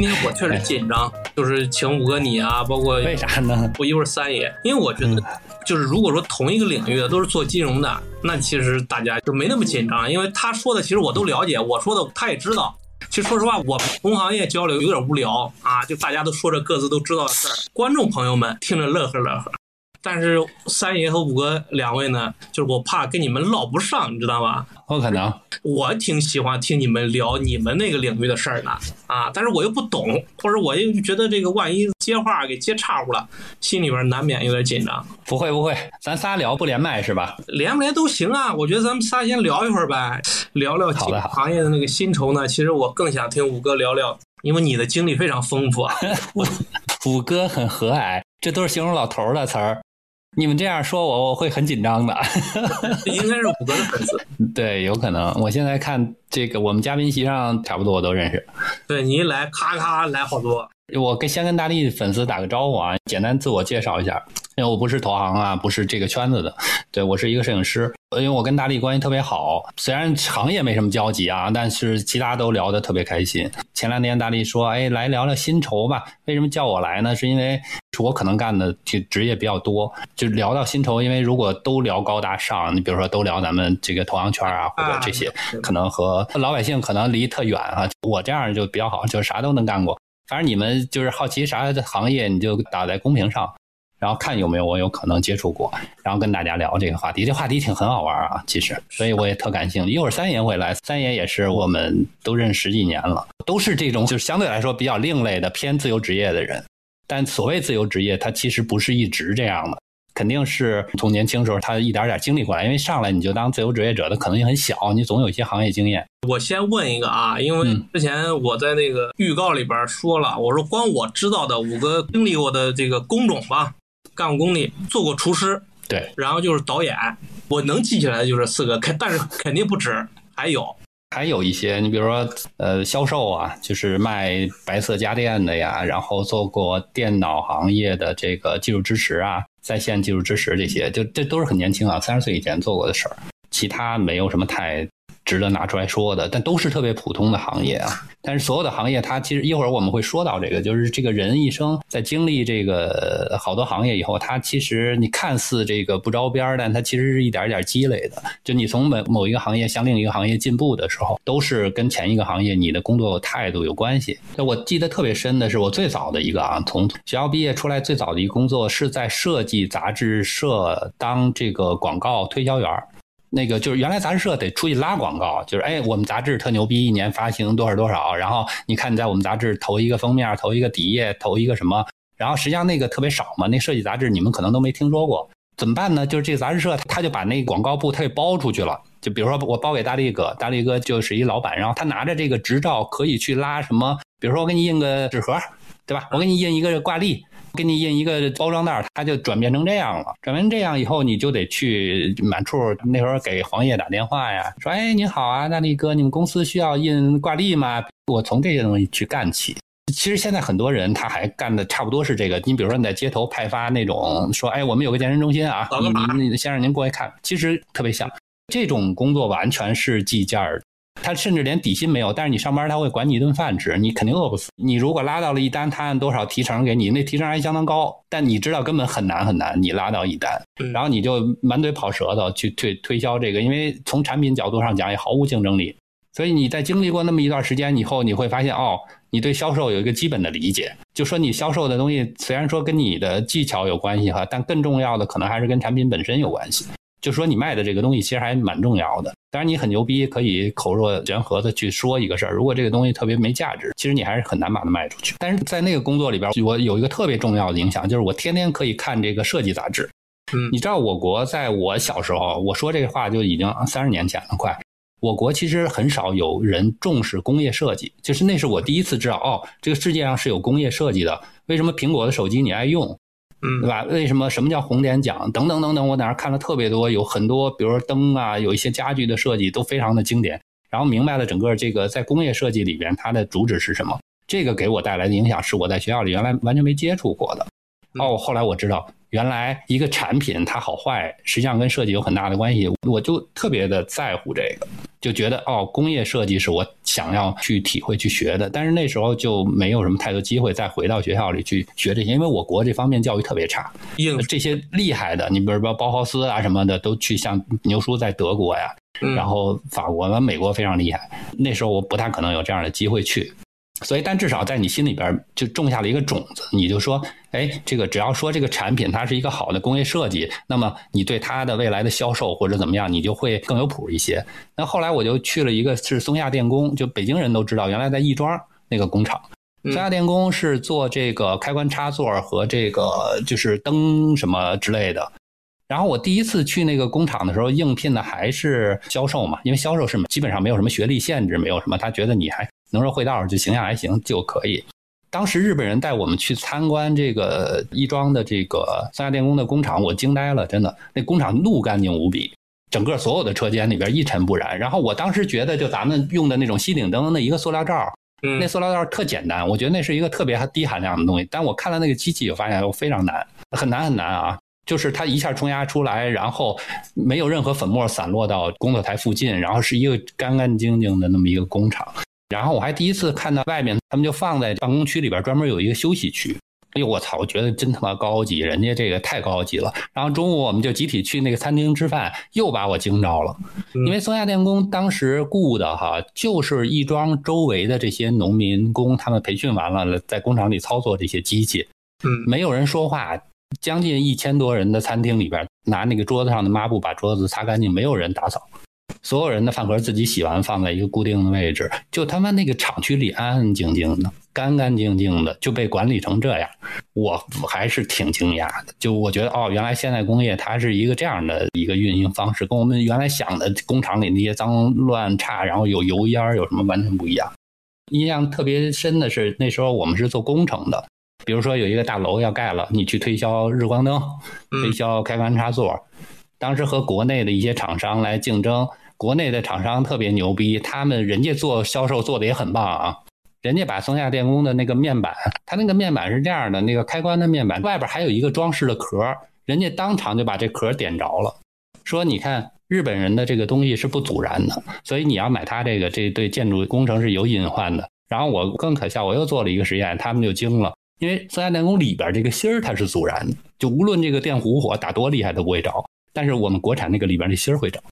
今天我确实紧张，就是请五哥你啊，包括为啥呢？我一会儿三爷，因为我觉得就是如果说同一个领域的都是做金融的，那其实大家就没那么紧张，因为他说的其实我都了解，我说的他也知道。其实说实话，我们同行业交流有点无聊啊，就大家都说着各自都知道的事儿，观众朋友们听着乐呵乐呵。但是三爷和五哥两位呢，就是我怕跟你们唠不上，你知道吧？不可能，我挺喜欢听你们聊你们那个领域的事儿的啊，但是我又不懂，或者我又觉得这个万一接话给接岔乎了，心里边难免有点紧张。不会不会，咱仨聊不连麦是吧？连不连都行啊，我觉得咱们仨先聊一会儿呗，聊聊好的行业的那个薪酬呢。其实我更想听五哥聊聊，因为你的经历非常丰富啊。五哥很和蔼，这都是形容老头儿的词儿。你们这样说我，我会很紧张的。应该是五哥的粉丝。对，有可能。我现在看这个，我们嘉宾席上差不多我都认识。对你一来，咔咔来好多。我跟先跟大力粉丝打个招呼啊，简单自我介绍一下，因为我不是投行啊，不是这个圈子的，对我是一个摄影师。因为我跟大力关系特别好，虽然行业没什么交集啊，但是其他都聊得特别开心。前两天大力说，哎，来聊聊薪酬吧。为什么叫我来呢？是因为我可能干的就职业比较多，就聊到薪酬。因为如果都聊高大上，你比如说都聊咱们这个投行圈啊，或者这些，可能和老百姓可能离特远啊。我这样就比较好，就啥都能干过。反正你们就是好奇啥行业，你就打在公屏上。然后看有没有我有可能接触过，然后跟大家聊这个话题。这话题挺很好玩啊，其实，所以我也特感兴趣。一会儿三爷会来，三爷也是我们都认识十几年了，都是这种就是相对来说比较另类的偏自由职业的人。但所谓自由职业，它其实不是一直这样的，肯定是从年轻时候他一点点经历过来。因为上来你就当自由职业者的可能性很小，你总有一些行业经验。我先问一个啊，因为之前我在那个预告里边说了，我说光我知道的五个经历过的这个工种吧。干过工地，做过厨师，对，然后就是导演，我能记起来的就是四个，肯 但是肯定不止，还有还有一些，你比如说呃销售啊，就是卖白色家电的呀，然后做过电脑行业的这个技术支持啊，在线技术支持这些，就这都是很年轻啊，三十岁以前做过的事儿，其他没有什么太。值得拿出来说的，但都是特别普通的行业啊。但是所有的行业，它其实一会儿我们会说到这个，就是这个人一生在经历这个好多行业以后，他其实你看似这个不着边但他其实是一点一点积累的。就你从某某一个行业向另一个行业进步的时候，都是跟前一个行业你的工作态度有关系。我记得特别深的是我最早的一个啊，从学校毕业出来最早的一个工作是在设计杂志社当这个广告推销员。那个就是原来杂志社得出去拉广告，就是哎，我们杂志特牛逼，一年发行多少多少，然后你看你在我们杂志投一个封面，投一个底页，投一个什么，然后实际上那个特别少嘛，那设计杂志你们可能都没听说过，怎么办呢？就是这个杂志社他就把那广告部他给包出去了，就比如说我包给大力哥，大力哥就是一老板，然后他拿着这个执照可以去拉什么，比如说我给你印个纸盒，对吧？我给你印一个挂历。给你印一个包装袋，它就转变成这样了。转变成这样以后，你就得去满处那时候给黄页打电话呀，说：“哎，您好啊，大力哥，你们公司需要印挂历吗？”我从这些东西去干起。其实现在很多人他还干的差不多是这个。你比如说你在街头派发那种，说：“哎，我们有个健身中心啊，您先生您过来看。”其实特别像这种工作，完全是计件儿。他甚至连底薪没有，但是你上班他会管你一顿饭吃，你肯定饿不死。你如果拉到了一单，他按多少提成给你，那提成还相当高，但你知道根本很难很难，你拉到一单，然后你就满嘴跑舌头去推推销这个，因为从产品角度上讲也毫无竞争力。所以你在经历过那么一段时间以后，你会发现哦，你对销售有一个基本的理解，就说你销售的东西虽然说跟你的技巧有关系哈，但更重要的可能还是跟产品本身有关系。就说你卖的这个东西其实还蛮重要的。当然你很牛逼，可以口若悬河的去说一个事儿。如果这个东西特别没价值，其实你还是很难把它卖出去。但是在那个工作里边，我有一个特别重要的影响，就是我天天可以看这个设计杂志。嗯，你知道我国在我小时候，我说这个话就已经三十年前了，快。我国其实很少有人重视工业设计，就是那是我第一次知道，哦，这个世界上是有工业设计的。为什么苹果的手机你爱用？嗯，对吧？为什么什么叫红点奖？等等等等，我在那看了特别多，有很多，比如说灯啊，有一些家具的设计都非常的经典。然后明白了整个这个在工业设计里边它的主旨是什么。这个给我带来的影响是我在学校里原来完全没接触过的。哦，后来我知道，原来一个产品它好坏实际上跟设计有很大的关系。我就特别的在乎这个。就觉得哦，工业设计是我想要去体会、去学的。但是那时候就没有什么太多机会再回到学校里去学这些，因为我国这方面教育特别差。硬这些厉害的，你比如说包豪斯啊什么的，都去像牛叔在德国呀，嗯然后法国、美国非常厉害。那时候我不太可能有这样的机会去。所以，但至少在你心里边就种下了一个种子，你就说，哎，这个只要说这个产品它是一个好的工业设计，那么你对它的未来的销售或者怎么样，你就会更有谱一些。那后来我就去了一个是松下电工，就北京人都知道，原来在亦庄那个工厂，嗯松下电工是做这个开关插座和这个就是灯什么之类的。然后我第一次去那个工厂的时候，应聘的还是销售嘛，因为销售是基本上没有什么学历限制，没有什么，他觉得你还能说会道，就形象还行就可以。当时日本人带我们去参观这个亦庄的这个三峡电工的工厂，我惊呆了，真的，那工厂怒干净无比，整个所有的车间里边一尘不染。然后我当时觉得，就咱们用的那种吸顶灯的一个塑料罩，嗯那塑料罩特简单，我觉得那是一个特别低含量的东西。但我看了那个机器，我发现我非常难，很难很难啊！就是它一下冲压出来，然后没有任何粉末散落到工作台附近，然后是一个干干净净的那么一个工厂。然后我还第一次看到外面他们就放在办公区里边专门有一个休息区。哎呦我操！我觉得真他妈高级，人家这个太高级了。然后中午我们就集体去那个餐厅吃饭，又把我惊着了。嗯因为松下电工当时雇的哈，就是亦庄周围的这些农民工，他们培训完了，在工厂里操作这些机器，嗯没有人说话。将近一千多人的餐厅里边，拿那个桌子上的抹布把桌子擦干净，没有人打扫，所有人的饭盒自己洗完放在一个固定的位置，就他妈那个厂区里安安静静的，干干净净的，就被管理成这样，我还是挺惊讶的。就我觉得哦，原来现代工业它是一个这样的一个运营方式，跟我们原来想的工厂里那些脏乱差，然后有油烟儿有什么完全不一样。印象特别深的是那时候我们是做工程的，比如说有一个大楼要盖了，你去推销日光灯，推嗯销开关插座，当时和国内的一些厂商来竞争，国内的厂商特别牛逼，他们人家做销售做的也很棒啊。人家把松下电工的那个面板，它那个面板是这样的，那个开关的面板外边还有一个装饰的壳，人家当场就把这壳点着了，说你看日本人的这个东西是不阻燃的，所以你要买它这个，这对建筑工程是有隐患的。然后我更可笑，我又做了一个实验，他们就惊了，因为松下电工里边这个芯儿它是阻燃的，就无论这个电弧火打多厉害都不会着，但是我们国产那个里边这芯儿会着。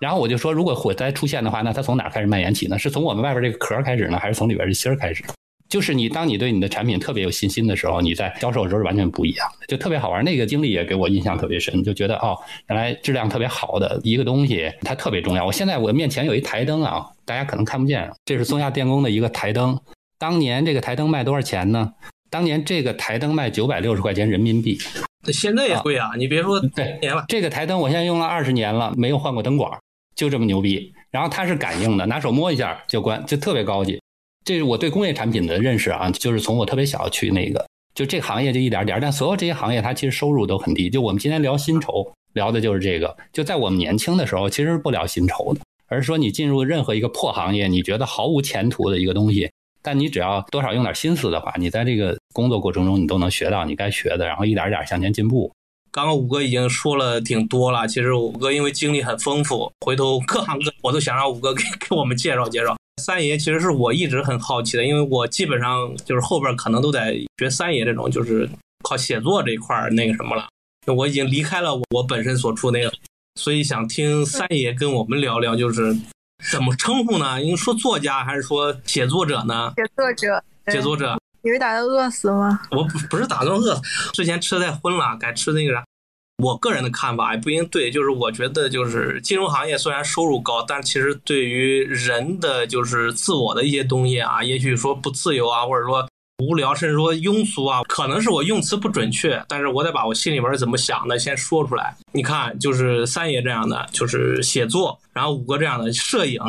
然后我就说，如果火灾出现的话，那它从哪儿开始蔓延起呢？是从我们外边这个壳开始呢，还是从里边这芯儿开始？就是你当你对你的产品特别有信心的时候，你在销售的时候是完全不一样的，就特别好玩。那个经历也给我印象特别深，就觉得哦，原来质量特别好的一个东西，它特别重要。我现在我面前有一台灯啊，大家可能看不见，这是松下电工的一个台灯。当年这个台灯卖多少钱呢？当年这个台灯卖九百六十块钱人民币。现在也贵啊！你别说对，年了，这个台灯我现在用了二十年了，没有换过灯管，就这么牛逼。然后它是感应的，拿手摸一下就关，就特别高级。这是我对工业产品的认识啊，就是从我特别小去那个，就这行业就一点点，但所有这些行业它其实收入都很低。就我们今天聊薪酬，聊的就是这个。就在我们年轻的时候，其实不聊薪酬的，而是说你进入任何一个破行业，你觉得毫无前途的一个东西，但你只要多少用点心思的话，你在这个工作过程中，你都能学到你该学的，然后一点一点向前进步。刚刚五哥已经说了挺多了，其实五哥因为经历很丰富，回头各行各我都想让五哥给 给我们介绍介绍。三爷其实是我一直很好奇的，因为我基本上就是后边可能都在学三爷这种，就是靠写作这一块儿那个什么了。我已经离开了我本身所处那个，所以想听三爷跟我们聊聊，就是怎么称呼呢？因为说作家还是说写作者呢？写作者，写作者，你是打算饿死吗？我不不是打算饿死，之前吃的太荤了，改吃那个啥。我个人的看法也不一定对，就是我觉得就是金融行业虽然收入高，但其实对于人的就是自我的一些东西啊，也许说不自由啊，或者说无聊，甚至说庸俗啊，可能是我用词不准确，但是我得把我心里边怎么想的先说出来。你看，就是三爷这样的，就是写作，然后五哥这样的摄影，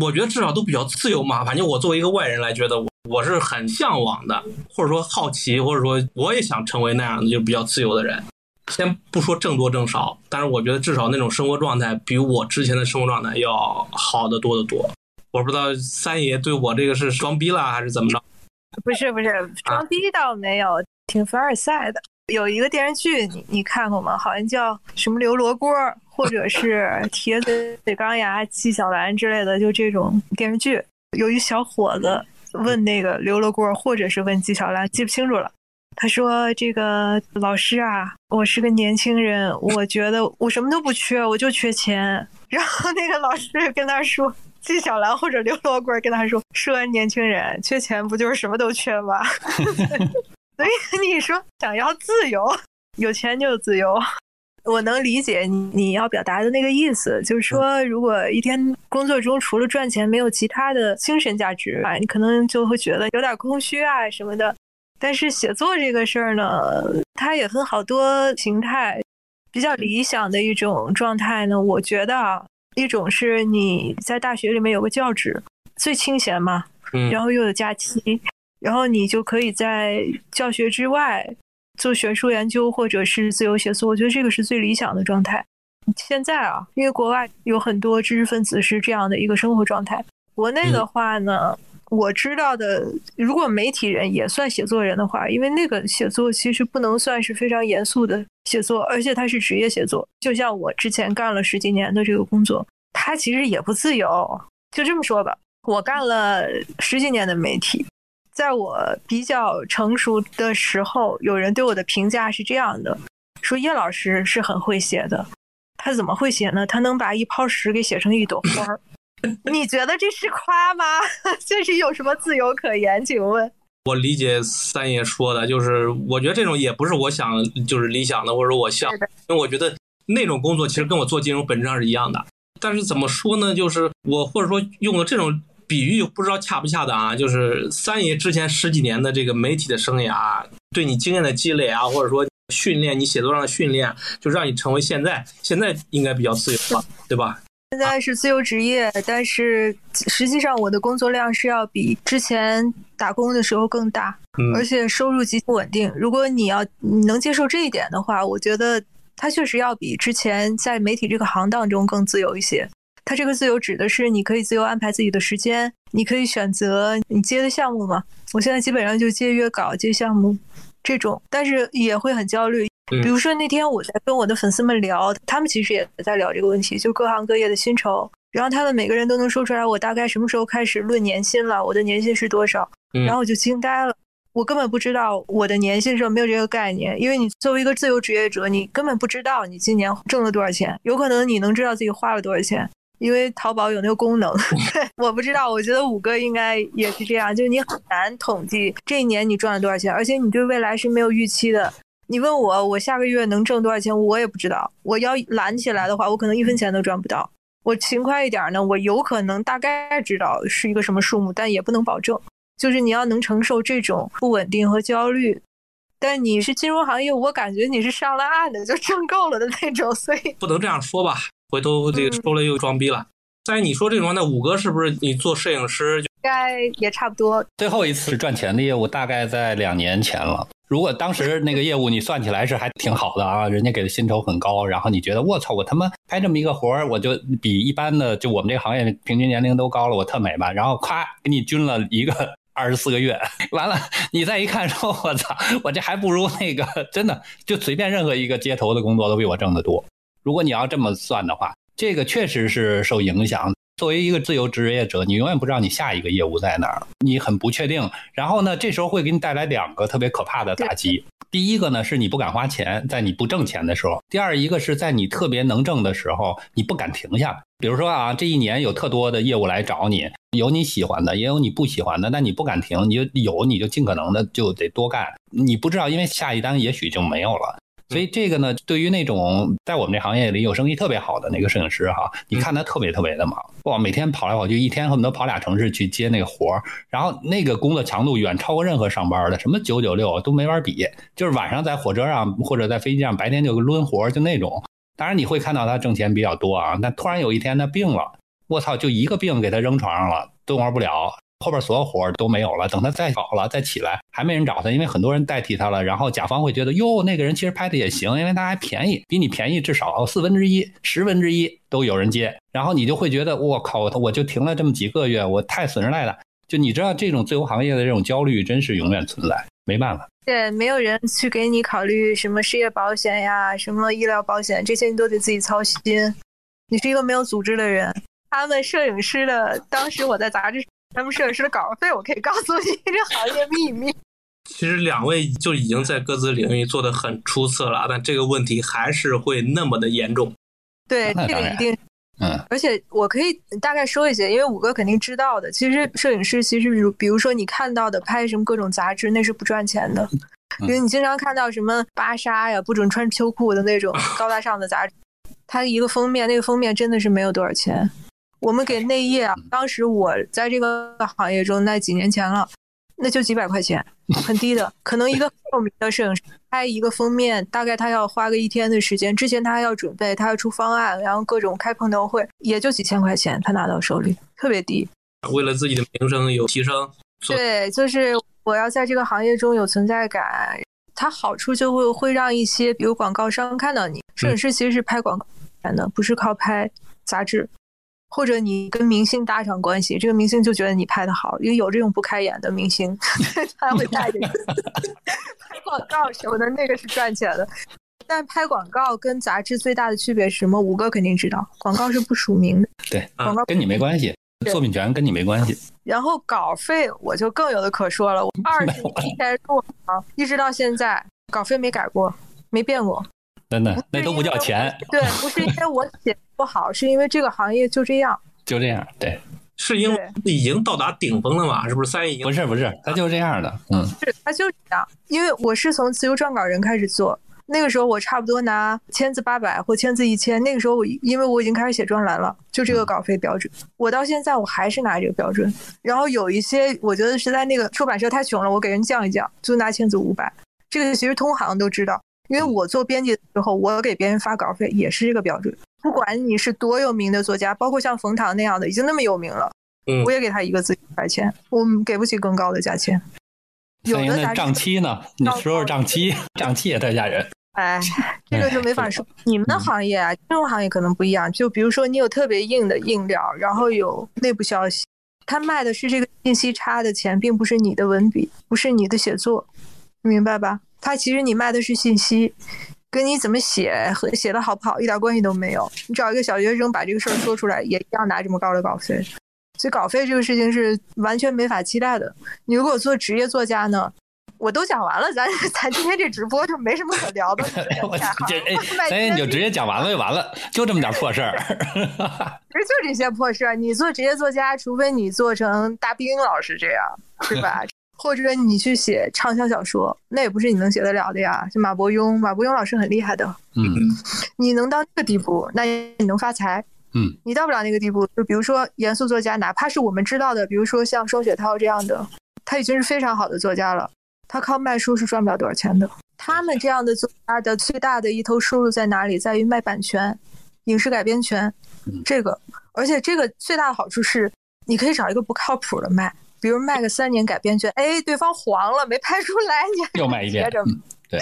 我觉得至少都比较自由嘛。反正我作为一个外人来觉得我。我是很向往的，或者说好奇，或者说我也想成为那样的，就比较自由的人。先不说挣多挣少，但是我觉得至少那种生活状态比我之前的生活状态要好得多得多。我不知道三爷对我这个是装逼了还是怎么着？不是不是，装逼倒没有，挺凡尔赛的。有一个电视剧，你你看过吗？好像叫什么刘罗锅，或者是铁嘴钢牙纪晓岚之类的，就这种电视剧。有一小伙子问那个刘罗锅，或者是问纪晓岚，记不清楚了。他说：“这个老师啊，我是个年轻人，我觉得我什么都不缺，我就缺钱。”然后那个老师跟他说：“纪晓岚或者刘罗锅跟他说，说年轻人缺钱不就是什么都缺吗？” 所以你说想要自由，有钱就自由。我能理解你你要表达的那个意思，就是说，如果一天工作中除了赚钱没有其他的精神价值啊，你可能就会觉得有点空虚啊什么的。但是写作这个事儿呢，它也分好多形态。比较理想的一种状态呢，我觉得啊，一种是你在大学里面有个教职，最清闲嘛，然后又有假期。然后你就可以在教学之外做学术研究，或者是自由写作。我觉得这个是最理想的状态。现在啊，因为国外有很多知识分子是这样的一个生活状态。国内的话呢，我知道的，如果媒体人也算写作人的话，因为那个写作其实不能算是非常严肃的写作，而且它是职业写作。就像我之前干了十几年的这个工作，它其实也不自由。就这么说吧，我干了十几年的媒体。在我比较成熟的时候，有人对我的评价是这样的：说叶老师是很会写的。他怎么会写呢？他能把一泡屎给写成一朵花儿。你觉得这是夸吗？这是有什么自由可言？请问，我理解三爷说的，就是我觉得这种也不是我想就是理想的，或者说我像，因为我觉得那种工作其实跟我做金融本质上是一样的。但是怎么说呢？就是我或者说用的这种。比喻不知道恰不恰当啊？就是三爷之前十几年的这个媒体的生涯，对你经验的积累啊，或者说训练你写作上的训练，就让你成为现在现在应该比较自由了，对吧？现在是自由职业，但是实际上我的工作量是要比之前打工的时候更大，而且收入极不稳定。如果你要你能接受这一点的话，我觉得它确实要比之前在媒体这个行当中更自由一些。它这个自由指的是你可以自由安排自己的时间，你可以选择你接的项目嘛。我现在基本上就接约稿、接项目这种，但是也会很焦虑。比如说那天我在跟我的粉丝们聊，他们其实也在聊这个问题，就各行各业的薪酬。然后他们每个人都能说出来，我大概什么时候开始论年薪了，我的年薪是多少。然后我就惊呆了，我根本不知道我的年薪时候没有这个概念，因为你作为一个自由职业者，你根本不知道你今年挣了多少钱，有可能你能知道自己花了多少钱。因为淘宝有那个功能，我不知道。我觉得五哥应该也是这样，就是你很难统计这一年你赚了多少钱，而且你对未来是没有预期的。你问我，我下个月能挣多少钱，我也不知道。我要懒起来的话，我可能一分钱都赚不到。我勤快一点呢，我有可能大概知道是一个什么数目，但也不能保证。就是你要能承受这种不稳定和焦虑。但你是金融行业，我感觉你是上了岸的，就挣够了的那种，所以不能这样说吧。回头这个说了又装逼了。在你说这种，那五哥是不是你做摄影师？应该也差不多。最后一次赚钱的业务大概在两年前了。如果当时那个业务你算起来是还挺好的啊，人家给的薪酬很高，然后你觉得我操，我他妈拍这么一个活儿，我就比一般的就我们这个行业平均年龄都高了，我特美吧？然后咵给你均了一个二十四个月，完了你再一看说，我操，我这还不如那个真的就随便任何一个街头的工作都比我挣得多。如果你要这么算的话。这个确实是受影响。作为一个自由职业者，你永远不知道你下一个业务在哪儿，你很不确定。然后呢，这时候会给你带来两个特别可怕的打击。第一个呢，是你不敢花钱，在你不挣钱的时候；第二一个是在你特别能挣的时候，你不敢停下。比如说啊，这一年有特多的业务来找你，有你喜欢的，也有你不喜欢的，那你不敢停，你就有你就尽可能的就得多干。你不知道，因为下一单也许就没有了。所以这个呢，对于那种在我们这行业里有生意特别好的那个摄影师哈，你看他特别特别的忙，哇，每天跑来跑去，一天恨不得跑俩城市去接那个活儿，然后那个工作强度远超过任何上班的，什么九九六都没法比，就是晚上在火车上或者在飞机上，白天就抡活儿就那种。当然你会看到他挣钱比较多啊，但突然有一天他病了，我操，就一个病给他扔床上了，动活不了。后边所有活都没有了，等他再好了再起来，还没人找他，因为很多人代替他了。然后甲方会觉得，哟，那个人其实拍的也行，因为他还便宜，比你便宜至少 四分之一、十分之一都有人接。然后你就会觉得，我靠，我就停了这么几个月，我太损失赖了。就你知道，这种自由行业的这种焦虑真是永远存在。没办法。对，没有人去给你考虑什么失业保险呀、什么医疗保险，这些你都得自己操心。你是一个没有组织的人。他们摄影师的，当时我在杂志，他们摄影师的稿费，我可以告诉你这行业秘密。其实两位就已经在各自领域做得很出色了，但这个问题还是会那么的严重。对，这个一定。嗯，而且我可以大概说一些，因为五哥肯定知道的。其实摄影师，其实比如比如说你看到的拍什么各种杂志，那是不赚钱的。因为你经常看到什么芭莎呀，不准穿秋裤的那种 高大上的杂志，它一个封面，那个封面真的是没有多少钱。我们给内业啊，当时我在这个行业中，那几年前了，那就几百块钱，很低的。可能一个很有名的摄影师拍一个封面，大概他要花个一天的时间，之前他还要准备，他要出方案，然后各种开碰头会，也就几千块钱，他拿到手里，特别低。为了自己的名声有提升，对，就是我要在这个行业中有存在感，它好处就会会让一些比如广告商看到你。摄影师其实是拍广告钱的，不是靠拍杂志，或者你跟明星搭上关系，这个明星就觉得你拍的好，因为有这种不开眼的明星，他会带着你 拍广告什么的，那个是赚钱的。但拍广告跟杂志最大的区别是什么？五哥肯定知道，广告是不署名的，对，广告跟你没关系，作品权跟你没关系。然后稿费我就更有的可说了，我 二十年前入行，一直到现在，稿费没改过，没变过。真的，那都不叫钱，对，不是因为我写不好，是因为这个行业就这样。就这样。对，是因为已经到达顶峰了嘛？是不是？三爷已经不是不是，他就这样的。嗯，是，它就是这样。因为我是从自由撰稿人开始做，那个时候我差不多拿千字八百或千字一千，那个时候我因为我已经开始写专栏了，就这个稿费标准。我到现在我还是拿这个标准。然后有一些我觉得实在那个出版社太穷了，我给人降一降，就拿千字五百。这个其实通行都知道，因为我做编辑的时候，我给别人发稿费也是这个标准。不管你是多有名的作家，包括像冯唐那样的已经那么有名了，嗯我也给他一个字一块钱，我们给不起更高的价钱。有的杂志账期呢？你说说账期，账期也太吓人。哎，这个就没法说。你们的行业啊，金融行业可能不一样。就比如说，你有特别硬的硬料，然后有内部消息，他卖的是这个信息差的钱，并不是你的文笔，不是你的写作，明白吧？他其实你卖的是信息，跟你怎么写和写的好不好一点关系都没有。你找一个小学生把这个事儿说出来，也一样拿这么高的稿费。所以稿费这个事情是完全没法期待的。你如果做职业作家呢？我都讲完了，咱 咱今天这直播就没什么可聊的。我这哎，你就直接讲完了就完了，就这么点破事儿。其实就这些破事儿。你做职业作家，除非你做成大兵老师这样，是吧？或者你去写畅销小说，那也不是你能写得了的呀。就马伯庸，马伯庸老师很厉害的。嗯你能到这个地步，那你能发财。嗯，你到不了那个地步，就比如说严肃作家，哪怕是我们知道的，比如说像双雪涛这样的，他已经是非常好的作家了，他靠卖书是赚不了多少钱的。他们这样的作家的最大的一头收入在哪里？在于卖版权、影视改编权，这个，而且这个最大的好处是，你可以找一个不靠谱的卖，比如卖个三年改编权，哎，对方黄了没拍出来，你还又卖一遍接着嗯对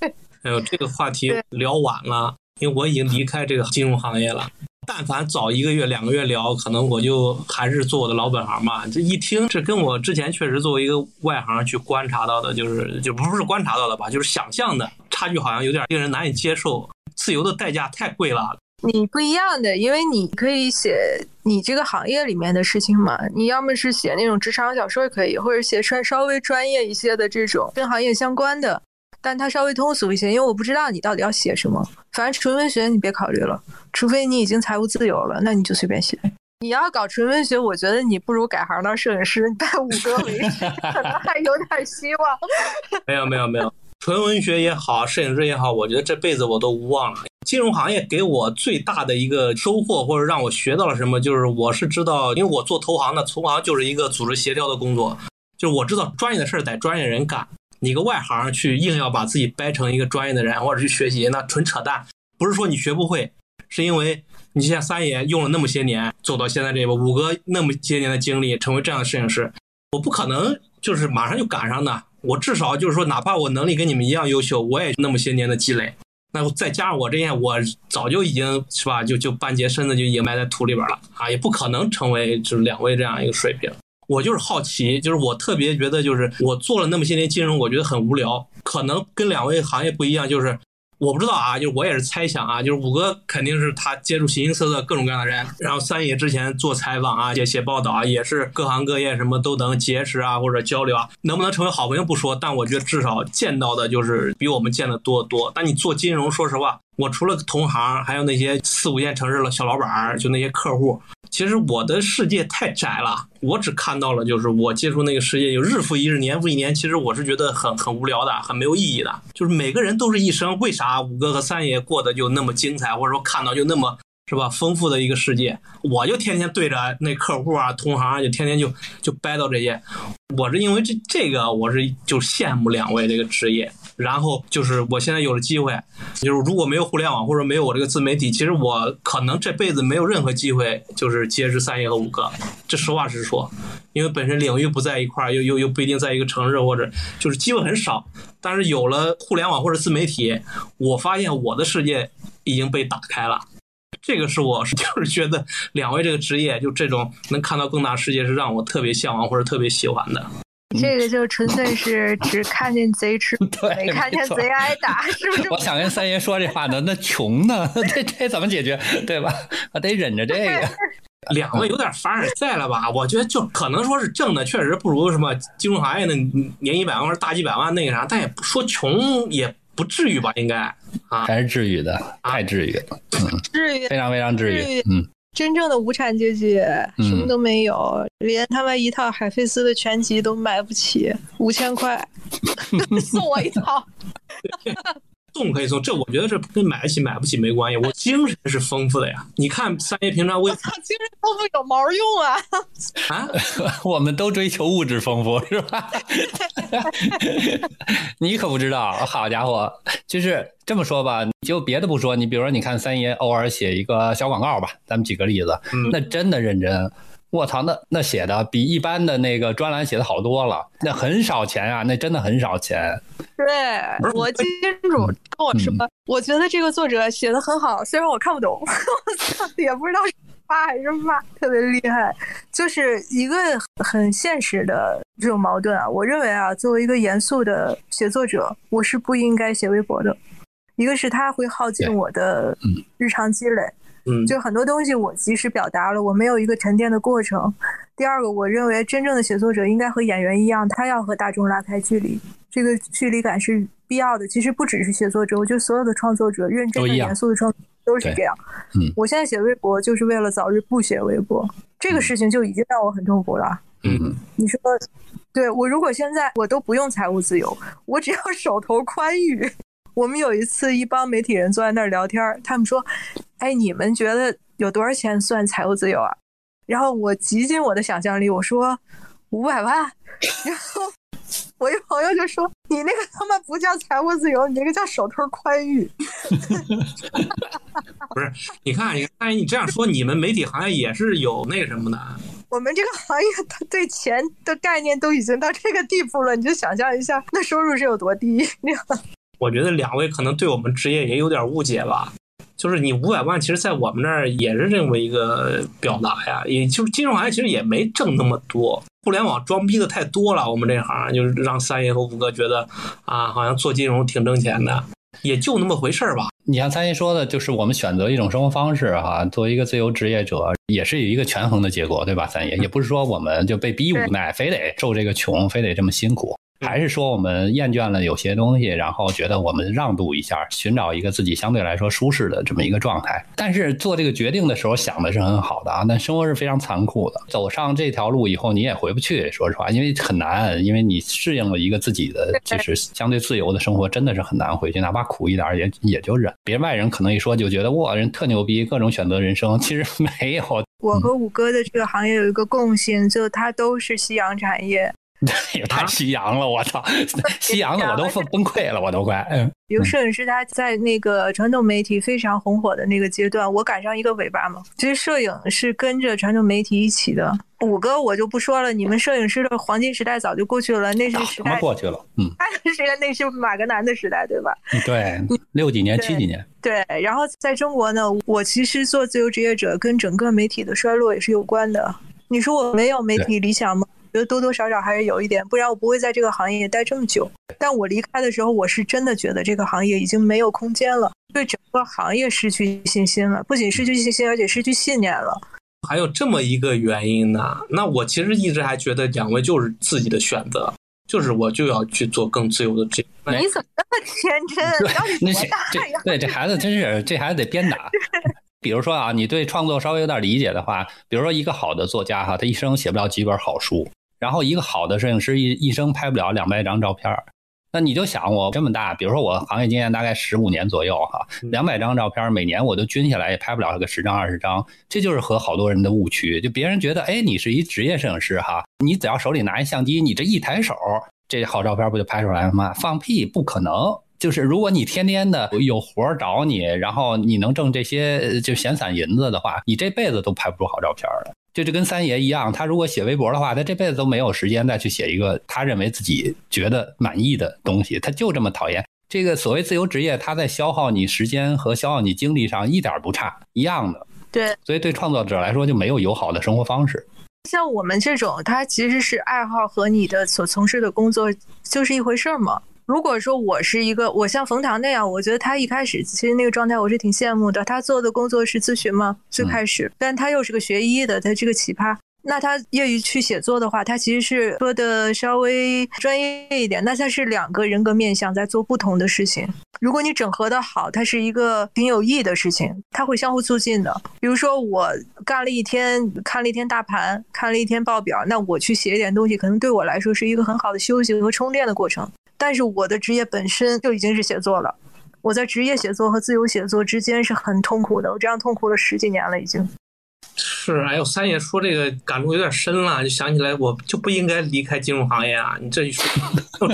对，哎呦，这个话题聊晚了，因为我已经离开这个金融行业了。但凡早一个月、两个月聊，可能我就还是做我的老本行吧。这一听，这跟我之前确实作为一个外行去观察到的，就是就不是观察到的吧，就是想象的差距，好像有点令人难以接受。自由的代价太贵了。你不一样的，因为你可以写你这个行业里面的事情嘛。你要么是写那种职场小说也可以，或者写专稍微专业一些的这种跟行业相关的，但它稍微通俗一些。因为我不知道你到底要写什么，反正纯文学你别考虑了，除非你已经财务自由了，那你就随便写。你要搞纯文学，我觉得你不如改行当摄影师，你拜五哥为师，可能还有点希望。没有没有没有，纯文学也好，摄影师也好，我觉得这辈子我都无望了。金融行业给我最大的一个收获，或者让我学到了什么，就是我是知道，因为我做投行的，投行就是一个组织协调的工作，就是我知道专业的事儿得专业人干。你个外行去硬要把自己掰成一个专业的人，或者去学习，那纯扯淡。不是说你学不会，是因为你像三爷用了那么些年走到现在这一步，五哥那么些年的经历成为这样的摄影师，我不可能就是马上就赶上的。我至少就是说，哪怕我能力跟你们一样优秀，我也那么些年的积累。那再加上我这样，我早就已经是吧，就就半截身子就已经埋在土里边了啊，也不可能成为就是两位这样一个水平。我就是好奇，就是我特别觉得，就是我做了那么些年金融，我觉得很无聊。可能跟两位行业不一样，就是我不知道啊，就是我也是猜想啊，就是五哥肯定是他接触形形色色各种各样的人，然后三爷之前做采访啊，写写报道啊，也是各行各业什么都能结识啊，或者交流啊，能不能成为好朋友不说，但我觉得至少见到的就是比我们见的多得多。但你做金融，说实话，我除了同行，还有那些四五线城市的小老板，就那些客户。其实我的世界太窄了，我只看到了就是我接触那个世界，就日复一日，年复一年。其实我是觉得很很无聊的，很没有意义的。就是每个人都是一生，为啥五哥和三爷过得就那么精彩，或者说看到就那么是吧丰富的一个世界？我就天天对着那客户啊、同行就天天就就掰到这些。我是因为这这个，我是就羡慕两位这个职业。然后就是我现在有了机会，就是如果没有互联网或者没有我这个自媒体，其实我可能这辈子没有任何机会，就是结识三爷和五哥。这实话实说，因为本身领域不在一块儿，又又又不一定在一个城市，或者就是机会很少。但是有了互联网或者自媒体，我发现我的世界已经被打开了。这个是我就是觉得两位这个职业，就这种能看到更大世界，是让我特别向往或者特别喜欢的。这个就纯粹是只 看见贼吃，对，没看见贼挨打，是不是？我想跟三爷说这话呢，那穷呢？这这怎么解决？对吧？我得忍着这个。两位有点凡尔赛了吧？我觉得就可能说是挣的确实不如什么金融行业的年一百万或者大几百万那个啥，但也不说穷也不至于吧？应该啊，还是治愈的，太治愈了，治愈，非常非常治愈，嗯。真正的无产阶级什么都没有，连他妈一套海飞丝的全集都买不起，五千块 送我一套。送可以送，这我觉得这跟买得起买不起没关系。我精神是丰富的呀，你看三爷平常我操，精神丰富有毛用啊！啊，我们都追求物质丰富是吧？你可不知道，好家伙，就是这么说吧，就别的不说，你比如说，你看三爷偶尔写一个小广告吧，咱们举个例子，那真的认真。我操，那那写的比一般的那个专栏写的好多了，那很少钱啊，那真的很少钱。对，我金主跟我说，我觉得这个作者写的很好，虽然我看不懂，也不知道是夸还是骂，特别厉害，就是一个很现实的这种矛盾啊。我认为啊，作为一个严肃的写作者，我是不应该写微博的，一个是他会耗尽我的日常积累。就很多东西我及时表达了，我没有一个沉淀的过程。第二个，我认为真正的写作者应该和演员一样，他要和大众拉开距离，这个距离感是必要的。其实不只是写作者，我觉得所有的创作者，认真的、严肃的创都是这样。嗯，我现在写微博就是为了早日不写微博，这个事情就已经让我很痛苦了。嗯，你说，对我如果现在我都不用财务自由，我只要手头宽裕。我们有一次一帮媒体人坐在那儿聊天，他们说：“哎，你们觉得有多少钱算财务自由啊？”然后我极尽我的想象力，我说五百万。然后我一朋友就说：“你那个他妈不叫财务自由，你那个叫手头宽裕。”不是，你看，你看，你这样说，你们媒体行业也是有那什么的。我们这个行业，他对钱的概念都已经到这个地步了，你就想象一下，那收入是有多低。我觉得两位可能对我们职业也有点误解吧，就是你五百万，其实，在我们那儿也是这么一个表达呀，也就是金融行业其实也没挣那么多，互联网装逼的太多了，我们这行就是让三爷和五哥觉得啊，好像做金融挺挣钱的，也就那么回事儿吧。你像三爷说的，就是我们选择一种生活方式哈，作为一个自由职业者，也是有一个权衡的结果，对吧？三爷也不是说我们就被逼无奈，非得受这个穷，非得这么辛苦。还是说我们厌倦了有些东西，然后觉得我们让渡一下，寻找一个自己相对来说舒适的这么一个状态。但是做这个决定的时候想的是很好的啊，但生活是非常残酷的。走上这条路以后，你也回不去，说实话，因为很难，因为你适应了一个自己的就是相对自由的生活，真的是很难回去，哪怕苦一点也也就忍。别外人可能一说就觉得哇，人特牛逼，各种选择人生，其实没有。我和五哥的这个行业有一个共性，就它都是夕阳产业。也太夕阳了，我操！夕阳了，我都崩崩溃了，我都快。嗯，比如摄影师他在那个传统媒体非常红火的那个阶段，我赶上一个尾巴嘛。其实摄影是跟着传统媒体一起的。五哥我就不说了，你们摄影师的黄金时代早就过去了，那是时代过去了。嗯，那是那是马格南的时代，对吧？对，六几年、七几年。对，然后在中国呢，我其实做自由职业者跟整个媒体的衰落也是有关的。你说我没有媒体理想吗？觉得多多少少还是有一点，不然我不会在这个行业待这么久。但我离开的时候，我是真的觉得这个行业已经没有空间了，对整个行业失去信心了，不仅失去信心，而且失去信念了。还有这么一个原因呢？那我其实一直还觉得两位就是自己的选择，就是我就要去做更自由的这。你怎么那么天真？到底多大呀？对，这孩子真是，这孩子得鞭打。比如说啊，你对创作稍微有点理解的话，比如说一个好的作家哈，他一生写不了几本好书；然后一个好的摄影师一一生拍不了两百张照片。那你就想我这么大，比如说我行业经验大概十五年左右哈，两百张照片每年我都均下来也拍不了个十张二十张，这就是和好多人的误区。就别人觉得，哎，你是一职业摄影师哈，你只要手里拿一相机，你这一抬手，这好照片不就拍出来了吗？放屁，不可能！就是如果你天天的有活儿找你，然后你能挣这些就闲散银子的话，你这辈子都拍不出好照片的。就这跟三爷一样，他如果写微博的话，他这辈子都没有时间再去写一个他认为自己觉得满意的东西。他就这么讨厌这个所谓自由职业，他在消耗你时间和消耗你精力上一点不差，一样的。对，所以对创作者来说就没有友好的生活方式。像我们这种，他其实是爱好和你的所从事的工作就是一回事儿嘛。如果说我是一个，我像冯唐那样，我觉得他一开始其实那个状态我是挺羡慕的。他做的工作是咨询嘛，最开始，但他又是个学医的，他是个奇葩。那他业余去写作的话，他其实是说的稍微专业一点。那他是两个人格面相在做不同的事情。如果你整合的好，它是一个挺有意义的事情，它会相互促进的。比如说我干了一天，看了一天大盘，看了一天报表，那我去写一点东西，可能对我来说是一个很好的休息和充电的过程。但是我的职业本身就已经是写作了，我在职业写作和自由写作之间是很痛苦的，我这样痛苦了十几年了，已经。是，哎呦，三爷说这个感触有点深了，就想起来我就不应该离开金融行业啊！你这一说，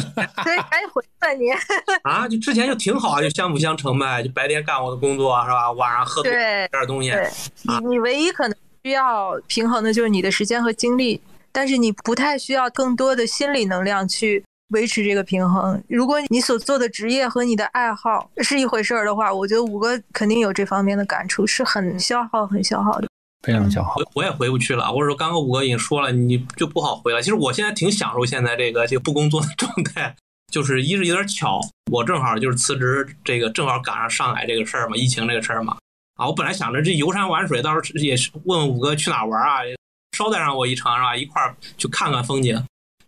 对，赶紧回吧你。啊，就之前就挺好啊，就相辅相成呗，就白天干我的工作是吧？晚上喝点东西。对，你你唯一可能需要平衡的就是你的时间和精力，但是你不太需要更多的心理能量去。维持这个平衡。如果你所做的职业和你的爱好是一回事儿的话，我觉得五哥肯定有这方面的感触，是很消耗、很消耗的，非常消耗。我也回不去了。或者说，刚刚五哥已经说了，你就不好回了。其实我现在挺享受现在这个这个不工作的状态，就是一是有点巧，我正好就是辞职，这个正好赶上上海这个事儿嘛，疫情这个事儿嘛。啊，我本来想着这游山玩水，到时候也是问问五哥去哪玩啊，捎带上我一程是吧？一块儿去看看风景。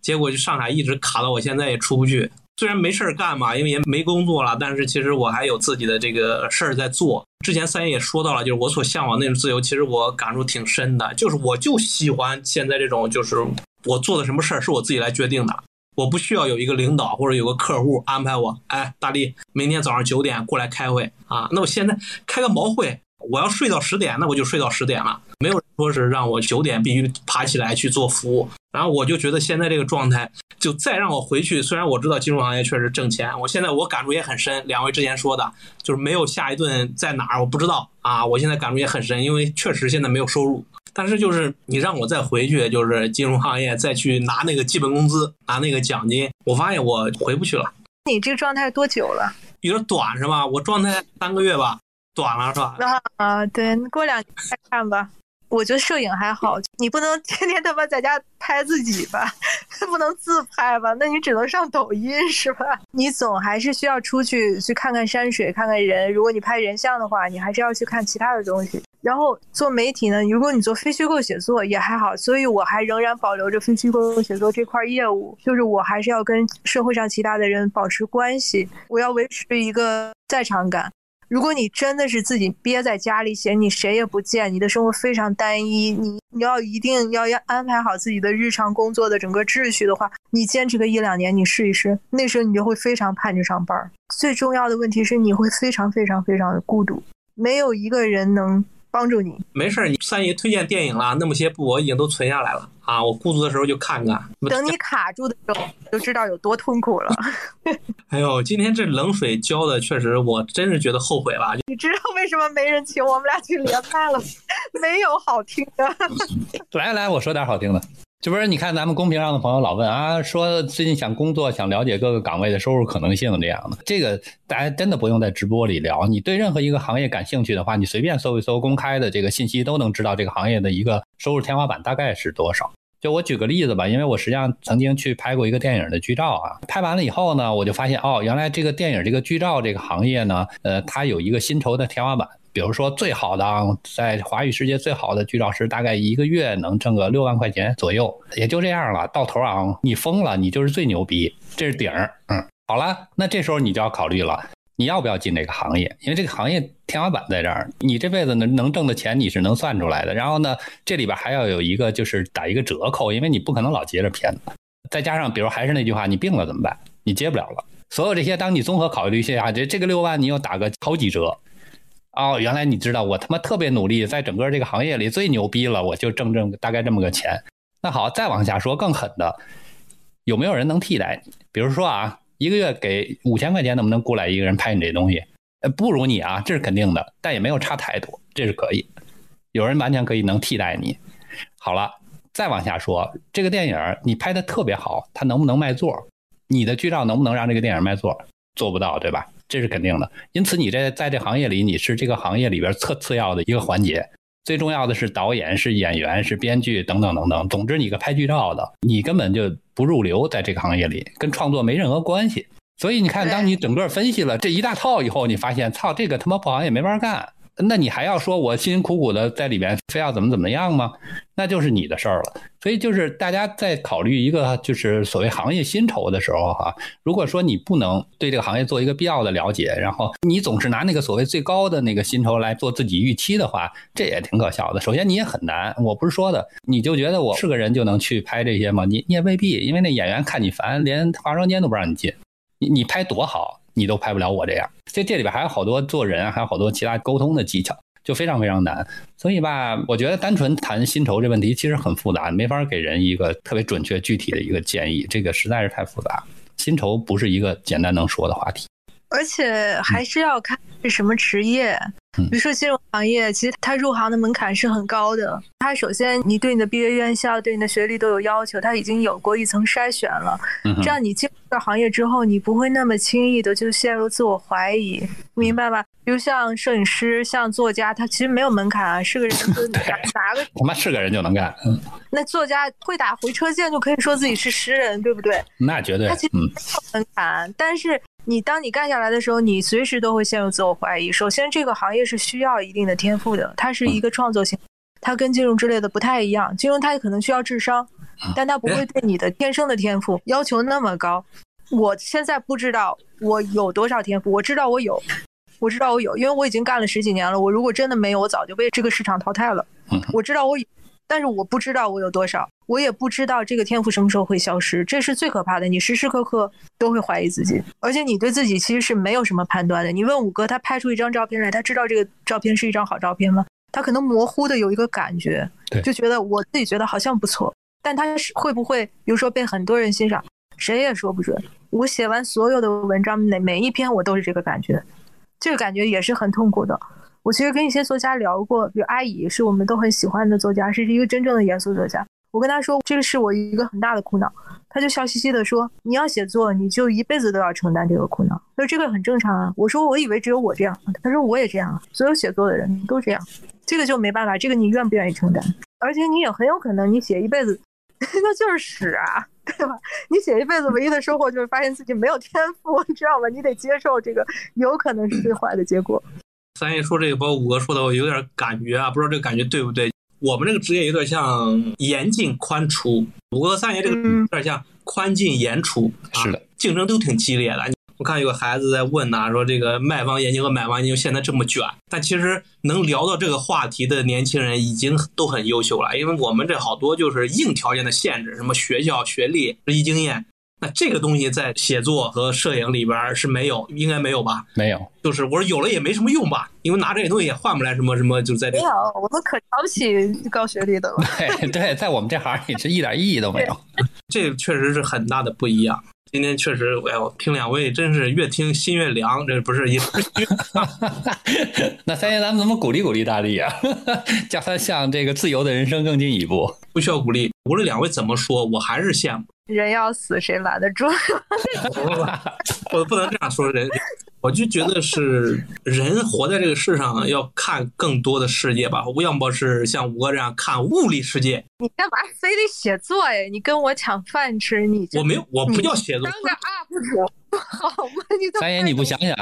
结果就上海一直卡到我现在也出不去。虽然没事儿干嘛，因为也没工作了，但是其实我还有自己的这个事儿在做。之前三爷也说到了，就是我所向往那种自由，其实我感触挺深的。就是我就喜欢现在这种，就是我做的什么事儿是我自己来决定的，我不需要有一个领导或者有个客户安排我。哎，大力，明天早上九点过来开会啊？那我现在开个毛会？我要睡到十点，那我就睡到十点了。没有说是让我九点必须爬起来去做服务。然后我就觉得现在这个状态，就再让我回去，虽然我知道金融行业确实挣钱，我现在我感触也很深。两位之前说的，就是没有下一顿在哪儿，我不知道啊。我现在感触也很深，因为确实现在没有收入。但是就是你让我再回去，就是金融行业再去拿那个基本工资，拿那个奖金，我发现我回不去了。你这个状态多久了？有点短是吧？我状态三个月吧。短了是吧？啊，对，过两天再看吧。我觉得摄影还好，你不能天天他妈在家拍自己吧，不能自拍吧？那你只能上抖音是吧？你总还是需要出去去看看山水，看看人。如果你拍人像的话，你还是要去看其他的东西。然后做媒体呢，如果你做非虚构写作也还好，所以我还仍然保留着非虚构写作这块业务，就是我还是要跟社会上其他的人保持关系，我要维持一个在场感。如果你真的是自己憋在家里写，你谁也不见，你的生活非常单一，你你要一定要要安排好自己的日常工作的整个秩序的话，你坚持个一两年，你试一试，那时候你就会非常盼着上班。最重要的问题是，你会非常非常非常的孤独，没有一个人能。帮助你没事儿，你三爷推荐电影了，那么些部我已经都存下来了啊！我孤独的时候就看看。等你卡住的时候，就知道有多痛苦了。哎呦，今天这冷水浇的，确实我真是觉得后悔了。你知道为什么没人请我们俩去连麦了？没有好听的。来来，我说点好听的。这不是你看咱们公屏上的朋友老问啊，说最近想工作，想了解各个岗位的收入可能性这样的，这个大家真的不用在直播里聊。你对任何一个行业感兴趣的话，你随便搜一搜公开的这个信息，都能知道这个行业的一个收入天花板大概是多少。就我举个例子吧，因为我实际上曾经去拍过一个电影的剧照啊，拍完了以后呢，我就发现哦，原来这个电影这个剧照这个行业呢，呃，它有一个薪酬的天花板。比如说最好的啊，在华语世界最好的剧照师，大概一个月能挣个六万块钱左右，也就这样了。到头啊，你疯了，你就是最牛逼，这是顶儿。嗯，好了，那这时候你就要考虑了，你要不要进这个行业？因为这个行业天花板在这儿，你这辈子能能挣的钱你是能算出来的。然后呢，这里边还要有一个就是打一个折扣，因为你不可能老接着片子。再加上，比如还是那句话，你病了怎么办？你接不了了。所有这些，当你综合考虑一下，这这个六万你又打个好几折。哦，原来你知道我他妈特别努力，在整个这个行业里最牛逼了，我就挣挣大概这么个钱。那好，再往下说更狠的，有没有人能替代你？比如说啊，一个月给五千块钱，能不能雇来一个人拍你这东西？呃，不如你啊，这是肯定的，但也没有差太多，这是可以。有人完全可以能替代你。好了，再往下说，这个电影你拍的特别好，它能不能卖座？你的剧照能不能让这个电影卖座？做不到，对吧？这是肯定的，因此你这在这行业里，你是这个行业里边次次要的一个环节。最重要的是导演、是演员、是编剧等等等等。总之，你个拍剧照的，你根本就不入流，在这个行业里跟创作没任何关系。所以你看，当你整个分析了这一大套以后，你发现，操，这个他妈不好也没法干。那你还要说我辛辛苦苦的在里边非要怎么怎么样吗？那就是你的事儿了。所以就是大家在考虑一个就是所谓行业薪酬的时候哈，如果说你不能对这个行业做一个必要的了解，然后你总是拿那个所谓最高的那个薪酬来做自己预期的话，这也挺可笑的。首先你也很难，我不是说的，你就觉得我是个人就能去拍这些吗？你你也未必，因为那演员看你烦，连化妆间都不让你进。你你拍多好？你都拍不了我这样，这这里边还有好多做人，还有好多其他沟通的技巧，就非常非常难。所以吧，我觉得单纯谈薪酬这问题其实很复杂，没法给人一个特别准确具体的一个建议，这个实在是太复杂。薪酬不是一个简单能说的话题，而且还是要看是什么职业。比如说金融行业，其实它入行的门槛是很高的。它首先你对你的毕业院校、对你的学历都有要求，它已经有过一层筛选了。这样你进入到行业之后，你不会那么轻易的就陷入自我怀疑，明白吧？比如像摄影师、像作家，他其实没有门槛啊，是个人就 拿拿个他妈是个人就能干。那作家会打回车键就可以说自己是诗人，对不对？那绝对。他其实没有门槛，但是。你当你干下来的时候，你随时都会陷入自我怀疑。首先，这个行业是需要一定的天赋的，它是一个创作型，它跟金融之类的不太一样。金融它可能需要智商，但它不会对你的天生的天赋要求那么高。我现在不知道我有多少天赋，我知道我有，我知道我有，因为我已经干了十几年了。我如果真的没有，我早就被这个市场淘汰了。我知道我有。但是我不知道我有多少，我也不知道这个天赋什么时候会消失，这是最可怕的。你时时刻刻都会怀疑自己，而且你对自己其实是没有什么判断的。你问五哥，他拍出一张照片来，他知道这个照片是一张好照片吗？他可能模糊的有一个感觉，就觉得我自己觉得好像不错，但他是会不会，比如说被很多人欣赏，谁也说不准。我写完所有的文章，每每一篇我都是这个感觉，这个感觉也是很痛苦的。我其实跟一些作家聊过，比如阿姨是我们都很喜欢的作家，是一个真正的严肃作家。我跟他说，这个是我一个很大的苦恼，他就笑嘻嘻的说：“你要写作，你就一辈子都要承担这个苦恼。”他说：“这个很正常啊。”我说：“我以为只有我这样。”他说：“我也这样，所有写作的人都这样。”这个就没办法，这个你愿不愿意承担？而且你也很有可能，你写一辈子，那就是屎啊，对吧？你写一辈子，唯一的收获就是发现自己没有天赋，你知道吗？你得接受这个，有可能是最坏的结果。三爷说这个，包括五哥说的，我有点感觉啊，不知道这个感觉对不对？我们这个职业有点像严进宽出，五哥三爷这个有点像宽进严出，是的，竞争都挺激烈的。我看有个孩子在问呐，说这个卖方研究和买方研究现在这么卷，但其实能聊到这个话题的年轻人已经都很优秀了，因为我们这好多就是硬条件的限制，什么学校、学历、实习经验。那这个东西在写作和摄影里边是没有，应该没有吧？没有，就是我说有了也没什么用吧，因为拿这些东西也换不来什么什么，就在这。没有，我们可瞧不起高学历的了。对对，在我们这行也是一点意义都没有。这确实是很大的不一样。今天确实，哎呦，听两位真是越听心越凉，这不是一。那三爷，咱们怎么鼓励鼓励大力啊？叫他向这个自由的人生更进一步？不需要鼓励，无论两位怎么说，我还是羡慕。人要死，谁拦得住？我不能这样说人。我就觉得是人活在这个世上要看更多的世界吧，要么是像吴哥这样看物理世界。你干嘛非得写作呀？你跟我抢饭吃？你我没有，我不叫写作，当个 UP 主好吗？你三爷，你不想想，